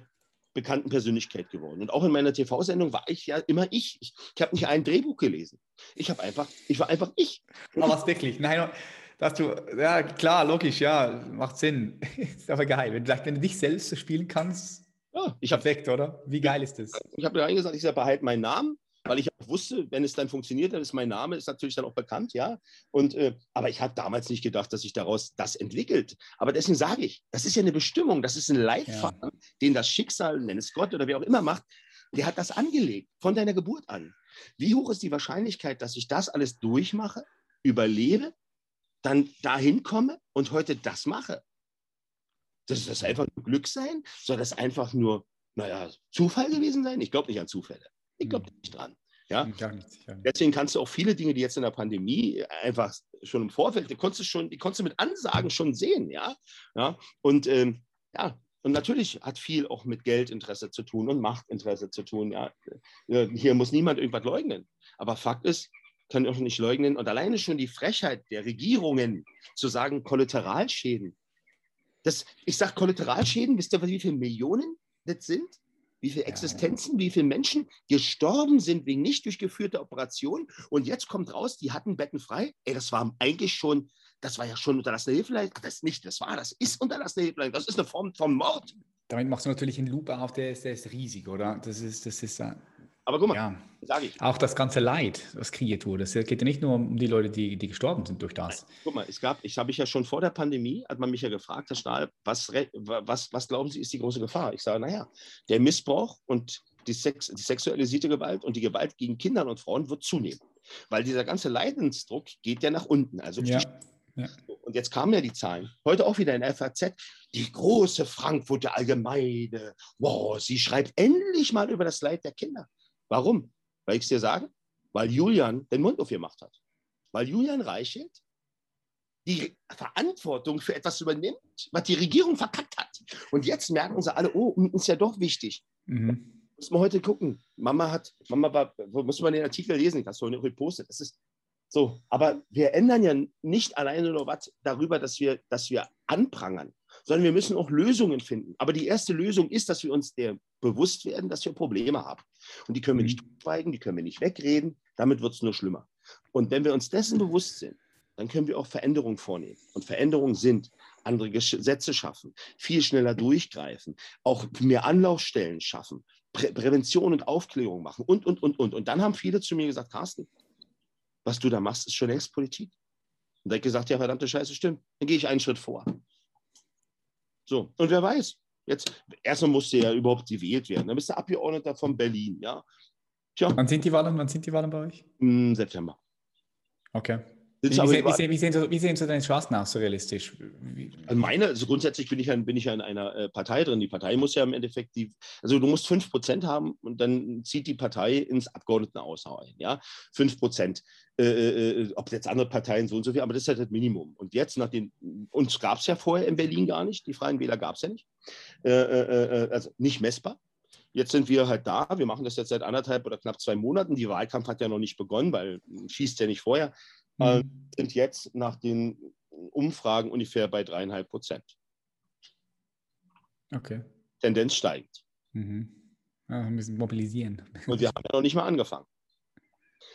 bekannten Persönlichkeit geworden. Und auch in meiner TV-Sendung war ich ja immer ich. Ich, ich habe nicht ein Drehbuch gelesen. Ich habe einfach, ich war einfach ich. Aber was wirklich? Nein, dass du, ja klar, logisch, ja, macht Sinn. ist aber geil. Wenn, wenn du dich selbst spielen kannst, ja, ich hab, perfekt, oder? Wie geil ist das? Ich habe da gesagt, ich sage, behalte meinen Namen, weil ich auch wusste, wenn es dann funktioniert, dann ist mein Name, ist natürlich dann auch bekannt, ja. Und, äh, aber ich habe damals nicht gedacht, dass sich daraus das entwickelt. Aber deswegen sage ich, das ist ja eine Bestimmung, das ist ein Leitfaden, ja. den das Schicksal, nenn es Gott oder wer auch immer macht, der hat das angelegt, von deiner Geburt an. Wie hoch ist die Wahrscheinlichkeit, dass ich das alles durchmache, überlebe, dann dahin komme und heute das mache? Soll das einfach nur Glück sein? Soll das einfach nur, naja, Zufall gewesen sein? Ich glaube nicht an Zufälle. Ich glaube hm. nicht dran. Ja? Gar nicht, gar nicht. Deswegen kannst du auch viele Dinge, die jetzt in der Pandemie einfach schon im Vorfeld, die konntest du schon, die konntest du mit Ansagen schon sehen, ja. ja? Und ähm, ja, und natürlich hat viel auch mit Geldinteresse zu tun und Machtinteresse zu tun. Ja. Hier muss niemand irgendwas leugnen. Aber Fakt ist, kann auch nicht leugnen. Und alleine schon die Frechheit der Regierungen zu sagen, Kollateralschäden. Das, ich sage Kollateralschäden, wisst ihr, wie viele Millionen das sind? Wie viele Existenzen, wie viele Menschen gestorben sind wegen nicht durchgeführter Operationen. Und jetzt kommt raus, die hatten Betten frei. Ey, das war eigentlich schon, das war ja schon unterlassene Hilfeleistung. Das nicht, das war, das ist unterlassene Hilfeleistung. Das ist eine Form von Mord. Damit machst du natürlich einen Loop auf, der ist, der ist riesig, oder? Das ist, das ist, aber guck mal, ja. sage ich. Auch das ganze Leid, was kreiert wurde. Es geht ja nicht nur um die Leute, die, die gestorben sind durch das. Guck mal, es gab, ich habe ich ja schon vor der Pandemie, hat man mich ja gefragt, Herr Stahl, was, was, was glauben Sie ist die große Gefahr? Ich sage, naja, der Missbrauch und die, Sex, die sexualisierte Gewalt und die Gewalt gegen Kinder und Frauen wird zunehmen. Weil dieser ganze Leidensdruck geht ja nach unten. Also ja. Ja. Und jetzt kamen ja die Zahlen. Heute auch wieder in der FAZ. Die große Frankfurter Allgemeine. Wow, sie schreibt endlich mal über das Leid der Kinder. Warum? Weil ich es dir sage? Weil Julian den Mund aufgemacht hat. Weil Julian Reichelt die Verantwortung für etwas übernimmt, was die Regierung verkackt hat. Und jetzt merken sie alle, oh, ist ja doch wichtig. Mhm. Muss man heute gucken. Mama hat, Mama war, muss man den Artikel lesen, ich habe es vorhin gepostet. Das ist so, aber wir ändern ja nicht alleine nur was darüber, dass wir, dass wir anprangern, sondern wir müssen auch Lösungen finden. Aber die erste Lösung ist, dass wir uns der bewusst werden, dass wir Probleme haben. Und die können wir nicht mhm. schweigen, die können wir nicht wegreden. Damit wird es nur schlimmer. Und wenn wir uns dessen bewusst sind, dann können wir auch Veränderungen vornehmen. Und Veränderungen sind andere Gesetze schaffen, viel schneller durchgreifen, auch mehr Anlaufstellen schaffen, Prä Prävention und Aufklärung machen und, und, und, und. Und dann haben viele zu mir gesagt, Carsten, was du da machst, ist schon längst Politik. Und da habe ich gesagt, ja, verdammte Scheiße, stimmt. Dann gehe ich einen Schritt vor. So, und wer weiß, jetzt, erstmal musste ja überhaupt gewählt werden. Dann bist du Abgeordneter von Berlin, ja. Tja. Wann sind die Wahlen, wann sind die Wahlen bei euch? Im September. Okay. Wie, wie, wie, wie, sehen so, wie, sehen so, deine Chancen aus, so realistisch? Also meine, also grundsätzlich bin ich, ja, bin ich ja in einer äh, Partei drin. Die Partei muss ja im Endeffekt die, also du musst 5% haben und dann zieht die Partei ins Abgeordnetenhaus ein. Ja? 5%. Äh, äh, äh, ob jetzt andere Parteien so und so viel, aber das ist halt das Minimum. Und jetzt, nach den, uns gab es ja vorher in Berlin gar nicht, die Freien Wähler gab es ja nicht. Äh, äh, also nicht messbar. Jetzt sind wir halt da. Wir machen das jetzt seit anderthalb oder knapp zwei Monaten. Die Wahlkampf hat ja noch nicht begonnen, weil schießt ja nicht vorher. Mhm. sind jetzt nach den Umfragen ungefähr bei dreieinhalb Prozent. Okay. Tendenz steigt. Mhm. Ja, wir müssen mobilisieren. Und wir haben ja noch nicht mal angefangen.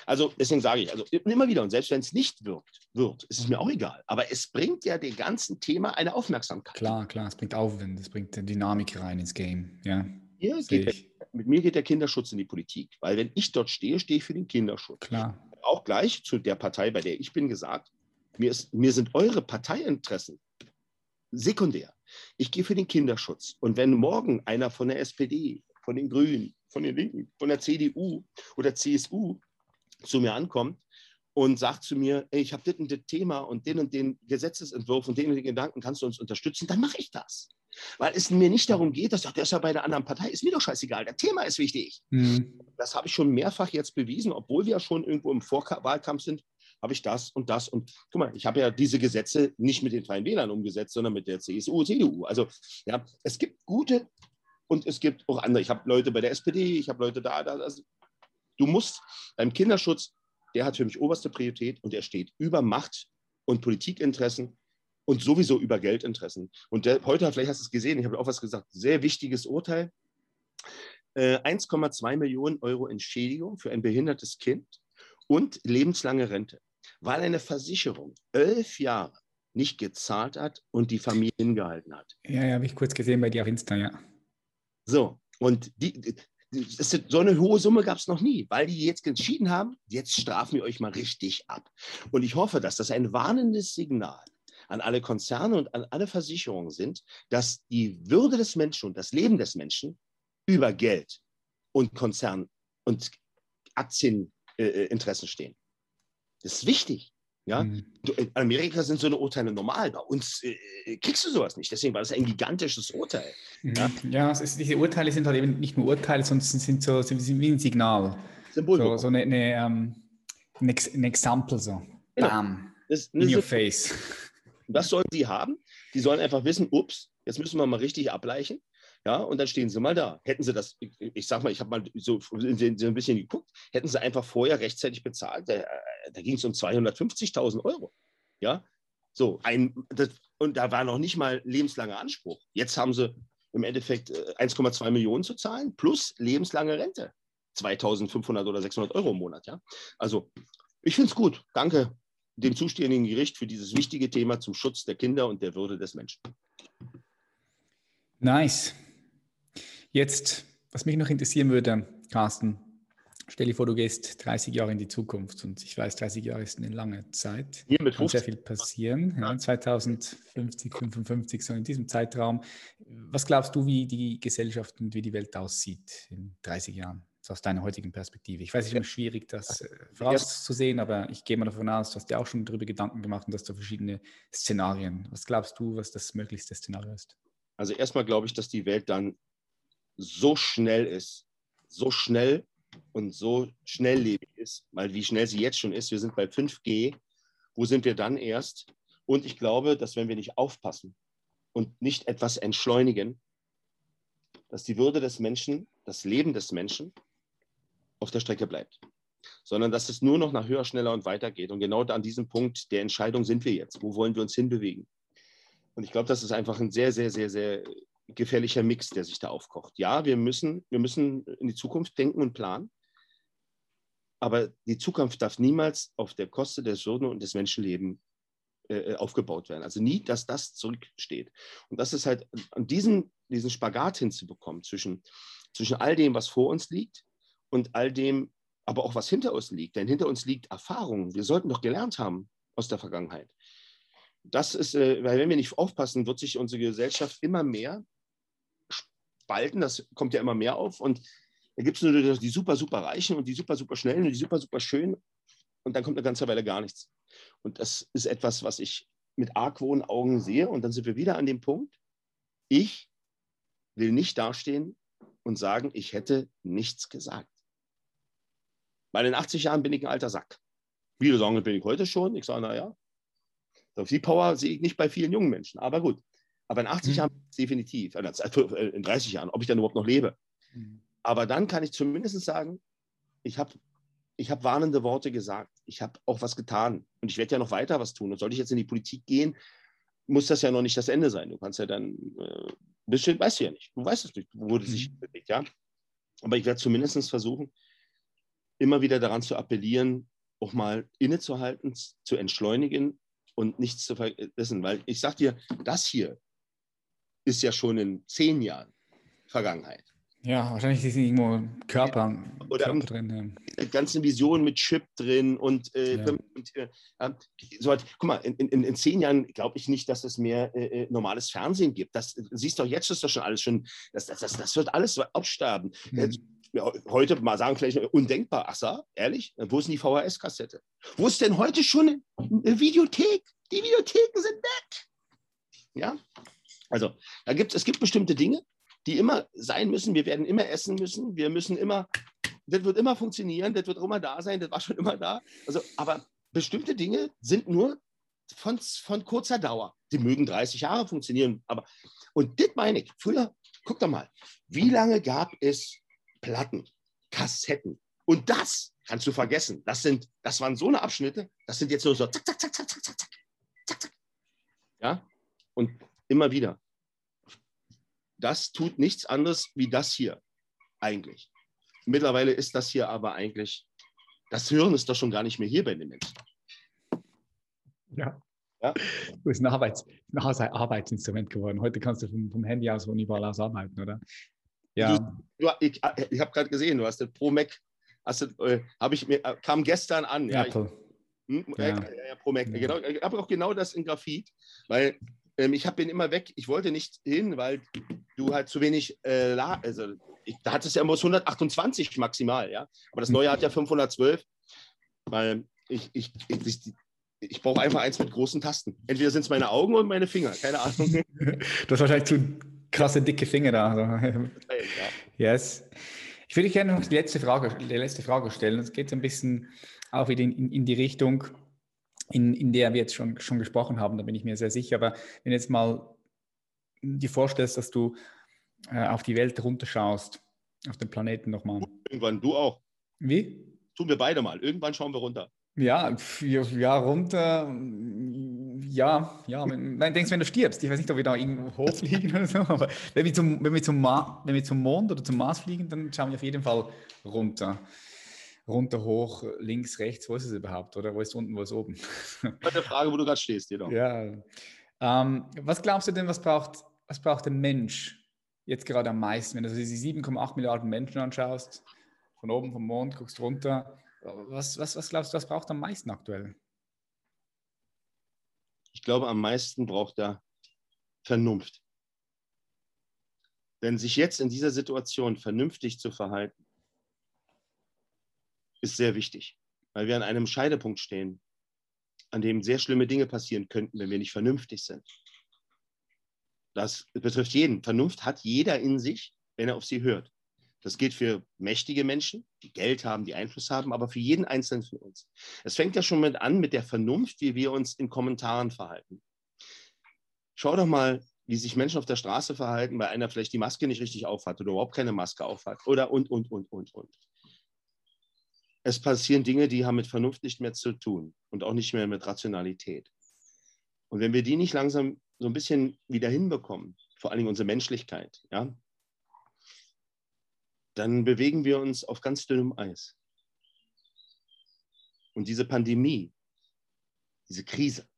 Also deswegen sage ich, also immer wieder, und selbst wenn es nicht wirkt, wird, ist es mir auch egal. Aber es bringt ja dem ganzen Thema eine Aufmerksamkeit. Klar, klar, es bringt Aufwind, es bringt Dynamik rein ins Game. Ja, mir der, mit mir geht der Kinderschutz in die Politik, weil wenn ich dort stehe, stehe ich für den Kinderschutz. Klar. Auch gleich zu der Partei, bei der ich bin, gesagt, mir, ist, mir sind eure Parteiinteressen sekundär. Ich gehe für den Kinderschutz. Und wenn morgen einer von der SPD, von den Grünen, von den Linken, von der CDU oder CSU zu mir ankommt und sagt zu mir, ey, ich habe das und das Thema und den und den Gesetzesentwurf und den und den Gedanken, kannst du uns unterstützen, dann mache ich das. Weil es mir nicht darum geht, dass der ist ja bei der anderen Partei, ist mir doch scheißegal, das Thema ist wichtig. Mhm. Das habe ich schon mehrfach jetzt bewiesen, obwohl wir schon irgendwo im Vorwahlkampf sind. habe ich das und das. Und guck mal, ich habe ja diese Gesetze nicht mit den Freien Wählern umgesetzt, sondern mit der CSU, CDU. Also ja, es gibt gute und es gibt auch andere. Ich habe Leute bei der SPD, ich habe Leute da, da. Also, du musst beim Kinderschutz, der hat für mich oberste Priorität und der steht über Macht und Politikinteressen und sowieso über Geldinteressen. Und der, heute, vielleicht hast du es gesehen, ich habe auch was gesagt, sehr wichtiges Urteil. Äh, 1,2 Millionen Euro Entschädigung für ein behindertes Kind und lebenslange Rente, weil eine Versicherung elf Jahre nicht gezahlt hat und die Familie hingehalten hat. Ja, ja, habe ich kurz gesehen bei dir auf Insta, ja. So, und die, ist, so eine hohe Summe gab es noch nie, weil die jetzt entschieden haben, jetzt strafen wir euch mal richtig ab. Und ich hoffe, dass das ein warnendes Signal an alle Konzerne und an alle Versicherungen sind, dass die Würde des Menschen und das Leben des Menschen über Geld und Konzern und Aktieninteressen stehen. Das ist wichtig. Ja? Mhm. In Amerika sind so eine Urteile normal. Bei uns äh, kriegst du sowas nicht. Deswegen war das ein gigantisches Urteil. Mhm. Ja, ja ist, diese Urteile sind halt eben nicht nur Urteile, sondern sind so sind wie ein Signal. Symbol. So, so eine, eine, um, ein, ein Example so. Genau. Bam. Das, In your face. Das sollen sie haben. Die sollen einfach wissen, ups, jetzt müssen wir mal richtig ableichen. Ja, und dann stehen sie mal da. Hätten sie das, ich, ich sag mal, ich habe mal so, so, ein bisschen geguckt, hätten sie einfach vorher rechtzeitig bezahlt, da, ging es um 250.000 Euro. Ja, so, ein, das, und da war noch nicht mal lebenslanger Anspruch. Jetzt haben sie im Endeffekt 1,2 äh, Millionen zu zahlen plus lebenslange Rente. 2500 oder 600 Euro im Monat. Ja? Also, ich finde es gut. Danke dem zuständigen Gericht für dieses wichtige Thema zum Schutz der Kinder und der Würde des Menschen. Nice. Jetzt, was mich noch interessieren würde, Carsten, stell dir vor, du gehst 30 Jahre in die Zukunft und ich weiß, 30 Jahre ist eine lange Zeit. Hier mit Kann sehr viel passieren. Ja, 2050, 55, so in diesem Zeitraum. Was glaubst du, wie die Gesellschaft und wie die Welt aussieht in 30 Jahren? aus deiner heutigen Perspektive? Ich weiß, es ist immer schwierig, das äh, vorauszusehen, aber ich gehe mal davon aus, du hast dir auch schon darüber Gedanken gemacht und hast da verschiedene Szenarien. Was glaubst du, was das möglichste Szenario ist? Also erstmal glaube ich, dass die Welt dann so schnell ist, so schnell und so schnelllebig ist, weil wie schnell sie jetzt schon ist, wir sind bei 5G, wo sind wir dann erst? Und ich glaube, dass wenn wir nicht aufpassen und nicht etwas entschleunigen, dass die Würde des Menschen, das Leben des Menschen auf der Strecke bleibt, sondern dass es nur noch nach höher, schneller und weiter geht. Und genau an diesem Punkt der Entscheidung sind wir jetzt. Wo wollen wir uns hinbewegen? Und ich glaube, das ist einfach ein sehr, sehr, sehr, sehr gefährlicher Mix, der sich da aufkocht. Ja, wir müssen, wir müssen in die Zukunft denken und planen, aber die Zukunft darf niemals auf der Kosten des Würde und des Menschenlebens äh, aufgebaut werden. Also nie, dass das zurücksteht. Und das ist halt an diesen, diesen Spagat hinzubekommen zwischen, zwischen all dem, was vor uns liegt und all dem, aber auch was hinter uns liegt. Denn hinter uns liegt Erfahrung. Wir sollten doch gelernt haben aus der Vergangenheit. Das ist, äh, weil wenn wir nicht aufpassen, wird sich unsere Gesellschaft immer mehr spalten. Das kommt ja immer mehr auf. Und da gibt es nur die super, super Reichen und die super, super Schnellen und die super, super Schönen. Und dann kommt eine ganze Weile gar nichts. Und das ist etwas, was ich mit argwohn Augen sehe. Und dann sind wir wieder an dem Punkt, ich will nicht dastehen und sagen, ich hätte nichts gesagt. Weil in 80 Jahren bin ich ein alter Sack. Viele sagen, bin ich heute schon. Ich sage, naja, die Power sehe ich nicht bei vielen jungen Menschen. Aber gut. Aber in 80 mhm. Jahren definitiv. Äh, äh, in 30 Jahren, ob ich dann überhaupt noch lebe. Mhm. Aber dann kann ich zumindest sagen, ich habe ich hab warnende Worte gesagt. Ich habe auch was getan. Und ich werde ja noch weiter was tun. Und sollte ich jetzt in die Politik gehen, muss das ja noch nicht das Ende sein. Du kannst ja dann, äh, bisschen, weißt du ja nicht. Du weißt es nicht, wo sich mhm. bewegt, ja. Aber ich werde zumindest versuchen, immer wieder daran zu appellieren, auch mal innezuhalten, zu entschleunigen und nichts zu vergessen. Weil ich sage dir, das hier ist ja schon in zehn Jahren Vergangenheit. Ja, wahrscheinlich ist irgendwo Körper, Oder Körper drin. Ja. Ganze Vision mit Chip drin und, äh, ja. und äh, so halt, guck mal, in, in, in zehn Jahren glaube ich nicht, dass es mehr äh, äh, normales Fernsehen gibt. Das siehst du jetzt ist das schon alles schon, das, das, das, das wird alles absterben. Mhm. Ja, heute mal sagen vielleicht undenkbar. So, ehrlich? Wo ist denn die VHS-Kassette? Wo ist denn heute schon eine Videothek? Die Videotheken sind weg. Ja, also da gibt, es gibt bestimmte Dinge, die immer sein müssen. Wir werden immer essen müssen. Wir müssen immer, das wird immer funktionieren, das wird immer da sein, das war schon immer da. Also, aber bestimmte Dinge sind nur von, von kurzer Dauer. Die mögen 30 Jahre funktionieren, aber und das meine ich. Früher, guck doch mal, wie lange gab es Platten, Kassetten? Und das kannst du vergessen. Das sind, das waren so eine Abschnitte, das sind jetzt nur so zack, zack, zack, zack, zack, zack, zack, zack. Ja? Und immer wieder. Das tut nichts anderes wie das hier eigentlich. Mittlerweile ist das hier aber eigentlich, das Hirn ist doch schon gar nicht mehr hier bei den Menschen. Ja. ja? Du bist ein, Arbeits, ein Arbeitsinstrument geworden. Heute kannst du vom, vom Handy aus von überall aus arbeiten, oder? Ja. Du, du, ich ich habe gerade gesehen, du hast das Pro Mac, hast äh, ich mir, äh, kam gestern an. Ja, Apple. Ich, hm, ja. Äh, ja, Pro Mac. Ja. Genau, ich habe auch genau das in Graphit, weil ähm, ich habe den immer weg. Ich wollte nicht hin, weil du halt zu wenig, äh, also ich, da hat es ja immer 128 maximal, ja. Aber das neue hat ja 512, weil ich, ich, ich, ich brauche einfach eins mit großen Tasten. Entweder sind es meine Augen oder meine Finger, keine Ahnung. du hast wahrscheinlich zu krasse, dicke Finger da. Also. Yes. Ich würde gerne noch die letzte Frage, die letzte Frage stellen. Es geht ein bisschen auch wieder in, in die Richtung, in, in der wir jetzt schon, schon gesprochen haben, da bin ich mir sehr sicher. Aber wenn du jetzt mal dir vorstellst, dass du äh, auf die Welt runterschaust, auf den Planeten nochmal. Irgendwann, du auch. Wie? Tun wir beide mal. Irgendwann schauen wir runter. Ja, ja, runter. Ja, ja. Wenn, denkst wenn du stirbst, ich weiß nicht, ob wir da irgendwo hochfliegen oder so, aber wenn wir, zum, wenn, wir zum wenn wir zum Mond oder zum Mars fliegen, dann schauen wir auf jeden Fall runter. Runter, hoch, links, rechts, wo ist es überhaupt? Oder wo ist unten, wo ist oben? Das ist Frage, wo du gerade stehst, genau. Ja. Ähm, was glaubst du denn, was braucht, was braucht der Mensch jetzt gerade am meisten? Wenn du die 7,8 Milliarden Menschen anschaust, von oben vom Mond guckst runter, was, was, was glaubst du, was braucht am meisten aktuell? Ich glaube, am meisten braucht er Vernunft. Denn sich jetzt in dieser Situation vernünftig zu verhalten, ist sehr wichtig, weil wir an einem Scheidepunkt stehen, an dem sehr schlimme Dinge passieren könnten, wenn wir nicht vernünftig sind. Das betrifft jeden. Vernunft hat jeder in sich, wenn er auf sie hört. Das gilt für mächtige Menschen, die Geld haben, die Einfluss haben, aber für jeden Einzelnen von uns. Es fängt ja schon mit an mit der Vernunft, wie wir uns in Kommentaren verhalten. Schau doch mal, wie sich Menschen auf der Straße verhalten, weil einer vielleicht die Maske nicht richtig aufhat oder überhaupt keine Maske aufhat oder und, und, und, und, und. Es passieren Dinge, die haben mit Vernunft nicht mehr zu tun und auch nicht mehr mit Rationalität. Und wenn wir die nicht langsam so ein bisschen wieder hinbekommen, vor allen Dingen unsere Menschlichkeit, ja, dann bewegen wir uns auf ganz dünnem Eis. Und diese Pandemie, diese Krise,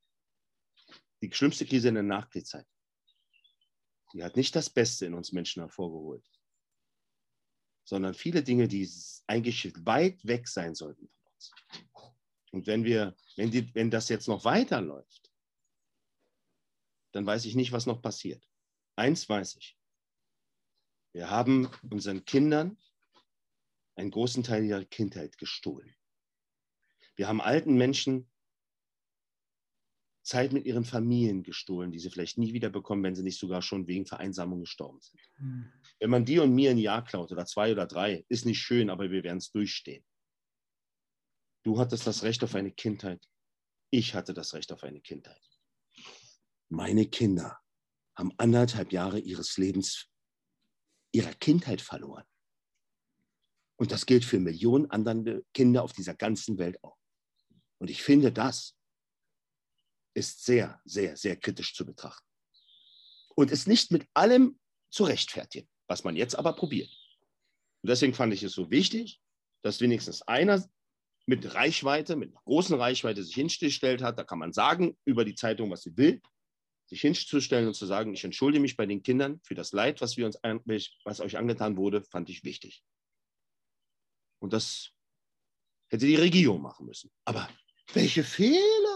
die schlimmste Krise in der Nachkriegszeit, die hat nicht das Beste in uns Menschen hervorgeholt, sondern viele Dinge, die eigentlich weit weg sein sollten von uns. Und wenn wir, wenn, die, wenn das jetzt noch weiterläuft, dann weiß ich nicht, was noch passiert. Eins weiß ich. Wir haben unseren Kindern einen großen Teil ihrer Kindheit gestohlen. Wir haben alten Menschen Zeit mit ihren Familien gestohlen, die sie vielleicht nie wieder bekommen, wenn sie nicht sogar schon wegen Vereinsamung gestorben sind. Mhm. Wenn man dir und mir ein Jahr klaut oder zwei oder drei, ist nicht schön, aber wir werden es durchstehen. Du hattest das Recht auf eine Kindheit. Ich hatte das Recht auf eine Kindheit. Meine Kinder haben anderthalb Jahre ihres Lebens ihrer Kindheit verloren. Und das gilt für Millionen andere Kinder auf dieser ganzen Welt auch. Und ich finde, das ist sehr, sehr, sehr kritisch zu betrachten. Und ist nicht mit allem zu rechtfertigen, was man jetzt aber probiert. Und deswegen fand ich es so wichtig, dass wenigstens einer mit Reichweite, mit großen Reichweite sich hingestellt hat. Da kann man sagen über die Zeitung, was sie will sich hinzustellen und zu sagen, ich entschuldige mich bei den Kindern für das Leid, was, wir uns, was euch angetan wurde, fand ich wichtig. Und das hätte die Regierung machen müssen. Aber welche Fehler?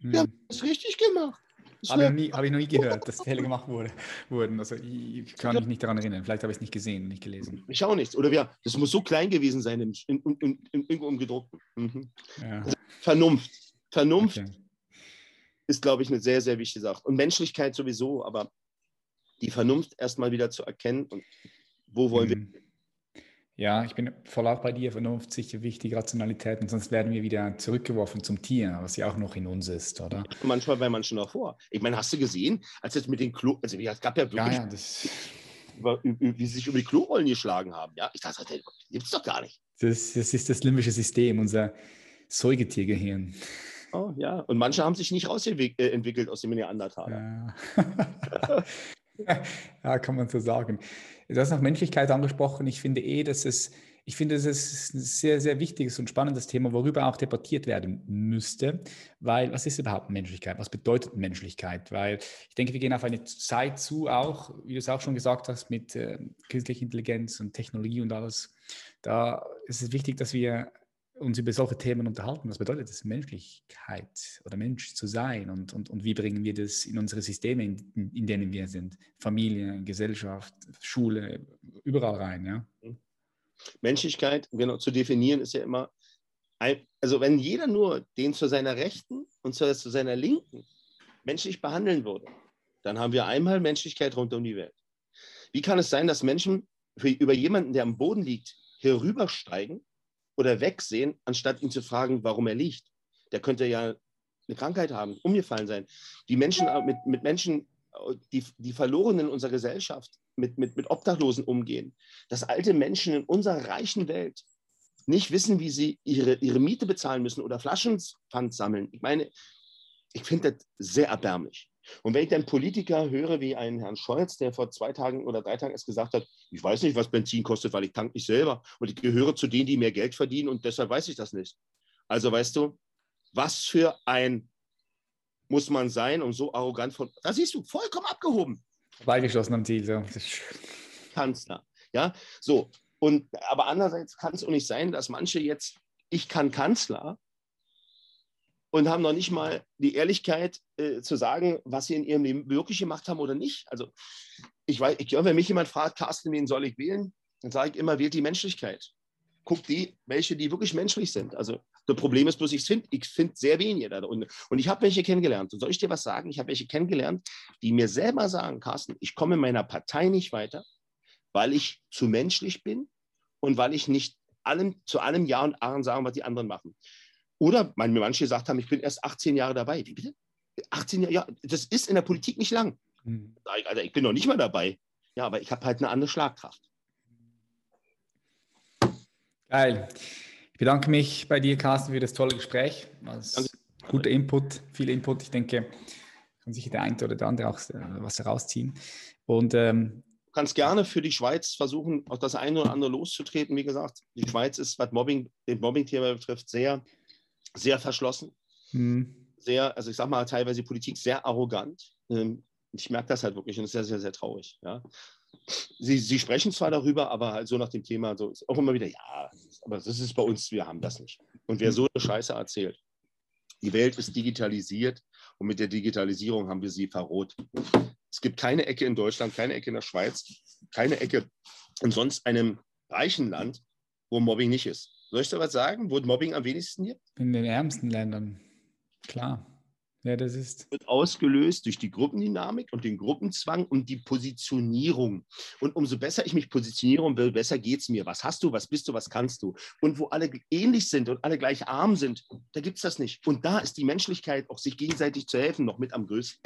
Wir hm. haben das richtig gemacht. Habe ich, nie, hab ich noch nie gehört, dass Fehler gemacht wurde, wurden. Also ich kann mich nicht daran erinnern. Vielleicht habe ich es nicht gesehen, nicht gelesen. Ich auch nichts. Oder wir, das muss so klein gewesen sein im, in, in, in, irgendwo im gedruckten. Mhm. Ja. Also Vernunft. Vernunft okay ist, glaube ich, eine sehr, sehr wichtige Sache. Und Menschlichkeit sowieso, aber die Vernunft erstmal wieder zu erkennen und wo wollen mhm. wir. Ja, ich bin voll auch bei dir, Vernunft sicher wichtig, Rationalität, und sonst werden wir wieder zurückgeworfen zum Tier, was ja auch noch in uns ist, oder? Manchmal bei manchen noch vor. Ich meine, hast du gesehen, als jetzt mit den Klo, also es gab ja wirklich, ja, ja, das... über, wie sie sich über die Klorollen geschlagen haben, ja? Ich dachte, das gibt es doch gar nicht. Das, das ist das limbische System, unser Säugetiergehirn. Oh ja, und manche haben sich nicht rausentwickelt äh, aus dem Neandertaler. Ja. ja, kann man so sagen. Du hast noch Menschlichkeit angesprochen. Ich finde eh, dass es, ich finde, es ist ein sehr, sehr wichtiges und spannendes Thema, worüber auch debattiert werden müsste. Weil, was ist überhaupt Menschlichkeit? Was bedeutet Menschlichkeit? Weil ich denke, wir gehen auf eine Zeit zu, auch, wie du es auch schon gesagt hast, mit äh, künstlicher Intelligenz und Technologie und alles. Da ist es wichtig, dass wir uns über solche Themen unterhalten. Was bedeutet das, Menschlichkeit oder Mensch zu sein? Und, und, und wie bringen wir das in unsere Systeme, in, in denen wir sind? Familie, Gesellschaft, Schule, überall rein, ja? Menschlichkeit, genau, zu definieren ist ja immer, also wenn jeder nur den zu seiner Rechten und zu, zu seiner Linken menschlich behandeln würde, dann haben wir einmal Menschlichkeit rund um die Welt. Wie kann es sein, dass Menschen für, über jemanden, der am Boden liegt, herübersteigen oder wegsehen, anstatt ihn zu fragen, warum er liegt. Der könnte ja eine Krankheit haben, umgefallen sein. Die Menschen äh, mit, mit Menschen, äh, die, die verloren in unserer Gesellschaft, mit, mit, mit Obdachlosen umgehen. Dass alte Menschen in unserer reichen Welt nicht wissen, wie sie ihre, ihre Miete bezahlen müssen oder Flaschenpfand sammeln. Ich meine, ich finde das sehr erbärmlich. Und wenn ich dann Politiker höre, wie einen Herrn Scholz, der vor zwei Tagen oder drei Tagen erst gesagt hat, ich weiß nicht, was Benzin kostet, weil ich tank nicht selber und ich gehöre zu denen, die mehr Geld verdienen und deshalb weiß ich das nicht. Also weißt du, was für ein muss man sein, um so arrogant von, da siehst du, vollkommen abgehoben. Beigeschlossen am Ziel, so. Kanzler, ja, so. Und, aber andererseits kann es auch nicht sein, dass manche jetzt, ich kann Kanzler, und haben noch nicht mal die Ehrlichkeit äh, zu sagen, was sie in ihrem Leben wirklich gemacht haben oder nicht. Also ich weiß, ich, wenn mich jemand fragt, Carsten, wen soll ich wählen, dann sage ich immer, wählt die Menschlichkeit. Guck die, welche, die wirklich menschlich sind. Also das Problem ist bloß, ich finde ich find sehr wenige da. Und, und ich habe welche kennengelernt. Und soll ich dir was sagen? Ich habe welche kennengelernt, die mir selber sagen, Carsten, ich komme in meiner Partei nicht weiter, weil ich zu menschlich bin und weil ich nicht allem, zu allem Ja und Ahren sagen, was die anderen machen. Oder mir manche gesagt haben, ich bin erst 18 Jahre dabei. Wie bitte? 18 Jahre, ja, das ist in der Politik nicht lang. Mhm. Also ich bin noch nicht mal dabei. Ja, aber ich habe halt eine andere Schlagkraft. Geil. Ich bedanke mich bei dir, Carsten, für das tolle Gespräch. Das guter Input, viel Input. Ich denke, kann sich der eine oder der andere auch äh, was herausziehen. Und ähm, Du kannst gerne für die Schweiz versuchen, auch das eine oder andere loszutreten. Wie gesagt, die Schweiz ist, was Mobbing, den Mobbing-Thema betrifft, sehr sehr verschlossen, mhm. sehr, also ich sag mal teilweise Politik sehr arrogant. Ähm, ich merke das halt wirklich und es ist sehr, sehr, sehr traurig. Ja. Sie, sie sprechen zwar darüber, aber halt so nach dem Thema, so ist auch immer wieder, ja, aber das ist bei uns, wir haben das nicht. Und wer so eine Scheiße erzählt, die Welt ist digitalisiert und mit der Digitalisierung haben wir sie verroht. Es gibt keine Ecke in Deutschland, keine Ecke in der Schweiz, keine Ecke in sonst einem reichen Land, wo Mobbing nicht ist. Soll ich da was sagen, wo Mobbing am wenigsten gibt? In den ärmsten Ländern. Klar. Ja, das ist. Wird ausgelöst durch die Gruppendynamik und den Gruppenzwang und die Positionierung. Und umso besser ich mich positionieren will, besser geht es mir. Was hast du, was bist du, was kannst du? Und wo alle ähnlich sind und alle gleich arm sind, da gibt es das nicht. Und da ist die Menschlichkeit, auch sich gegenseitig zu helfen, noch mit am größten.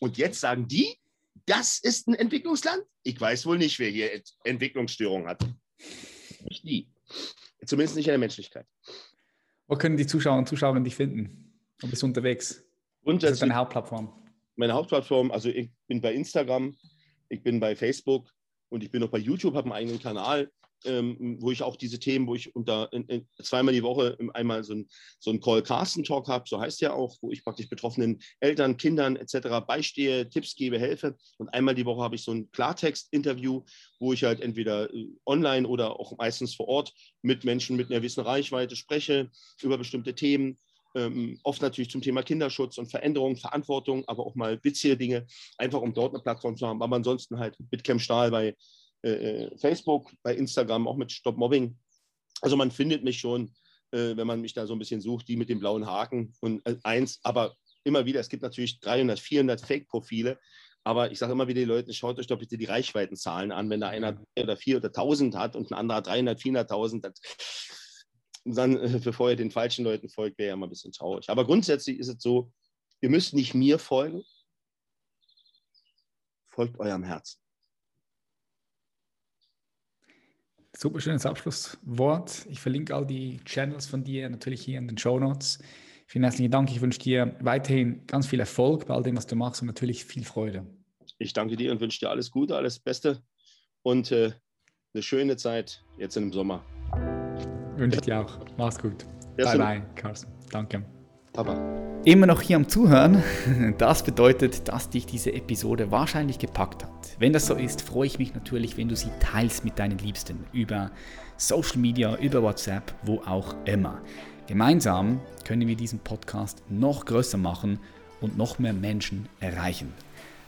Und jetzt sagen die, das ist ein Entwicklungsland? Ich weiß wohl nicht, wer hier Entwicklungsstörungen hat. Nicht die. Zumindest nicht in der Menschlichkeit. Wo können die Zuschauer und Zuschauerinnen dich finden? Du bist unterwegs. Grundsätzlich, das ist deine Hauptplattform? Meine Hauptplattform, also ich bin bei Instagram, ich bin bei Facebook und ich bin auch bei YouTube, habe einen eigenen Kanal ähm, wo ich auch diese Themen, wo ich unter in, in, zweimal die Woche einmal so ein, so ein Call-Carsten-Talk habe, so heißt ja auch, wo ich praktisch betroffenen Eltern, Kindern etc. beistehe, Tipps gebe, helfe. Und einmal die Woche habe ich so ein Klartext-Interview, wo ich halt entweder äh, online oder auch meistens vor Ort mit Menschen mit einer gewissen Reichweite spreche über bestimmte Themen. Ähm, oft natürlich zum Thema Kinderschutz und Veränderung, Verantwortung, aber auch mal witzige Dinge, einfach um dort eine Plattform zu haben. Aber ansonsten halt mit Cam Stahl bei äh, äh, Facebook, bei Instagram auch mit Stop Mobbing. Also man findet mich schon, äh, wenn man mich da so ein bisschen sucht, die mit dem blauen Haken und äh, eins, aber immer wieder, es gibt natürlich 300, 400 Fake-Profile, Aber ich sage immer wieder den Leuten, schaut euch doch bitte die Reichweitenzahlen an. Wenn da einer oder vier oder tausend hat und ein anderer 300, 400.000, dann, äh, bevor ihr den falschen Leuten folgt, wäre ja mal ein bisschen traurig. Aber grundsätzlich ist es so, ihr müsst nicht mir folgen, folgt eurem Herzen. Super schönes Abschlusswort. Ich verlinke all die Channels von dir natürlich hier in den Show Notes. Vielen herzlichen Dank. Ich wünsche dir weiterhin ganz viel Erfolg bei all dem, was du machst und natürlich viel Freude. Ich danke dir und wünsche dir alles Gute, alles Beste und äh, eine schöne Zeit jetzt im Sommer. Wünsche ich dir auch. Mach's gut. bye bye, Carsten. Danke. Papa immer noch hier am Zuhören. Das bedeutet, dass dich diese Episode wahrscheinlich gepackt hat. Wenn das so ist, freue ich mich natürlich, wenn du sie teilst mit deinen Liebsten über Social Media, über WhatsApp, wo auch immer. Gemeinsam können wir diesen Podcast noch größer machen und noch mehr Menschen erreichen.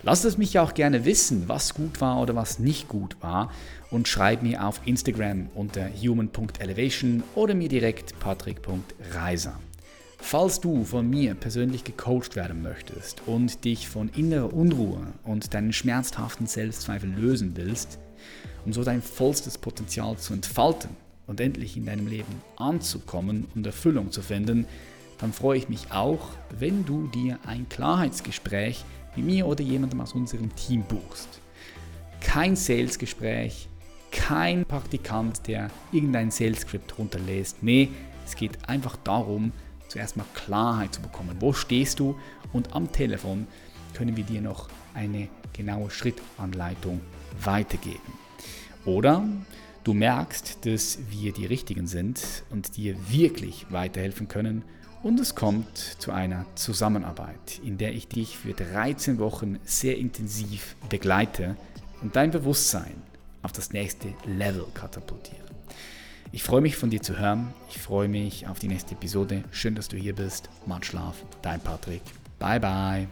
Lass es mich auch gerne wissen, was gut war oder was nicht gut war und schreib mir auf Instagram unter human.elevation oder mir direkt patrick.reiser. Falls du von mir persönlich gecoacht werden möchtest und dich von innerer Unruhe und deinen schmerzhaften Selbstzweifeln lösen willst, um so dein vollstes Potenzial zu entfalten und endlich in deinem Leben anzukommen und Erfüllung zu finden, dann freue ich mich auch, wenn du dir ein Klarheitsgespräch mit mir oder jemandem aus unserem Team buchst. Kein Salesgespräch, kein Praktikant, der irgendein Sales-Skript runterlässt. Nee, es geht einfach darum, zuerst mal Klarheit zu bekommen. Wo stehst du? Und am Telefon können wir dir noch eine genaue Schrittanleitung weitergeben. Oder du merkst, dass wir die Richtigen sind und dir wirklich weiterhelfen können und es kommt zu einer Zusammenarbeit, in der ich dich für 13 Wochen sehr intensiv begleite und dein Bewusstsein auf das nächste Level katapultiere. Ich freue mich von dir zu hören. Ich freue mich auf die nächste Episode. Schön, dass du hier bist. Macht Schlaf. Dein Patrick. Bye bye.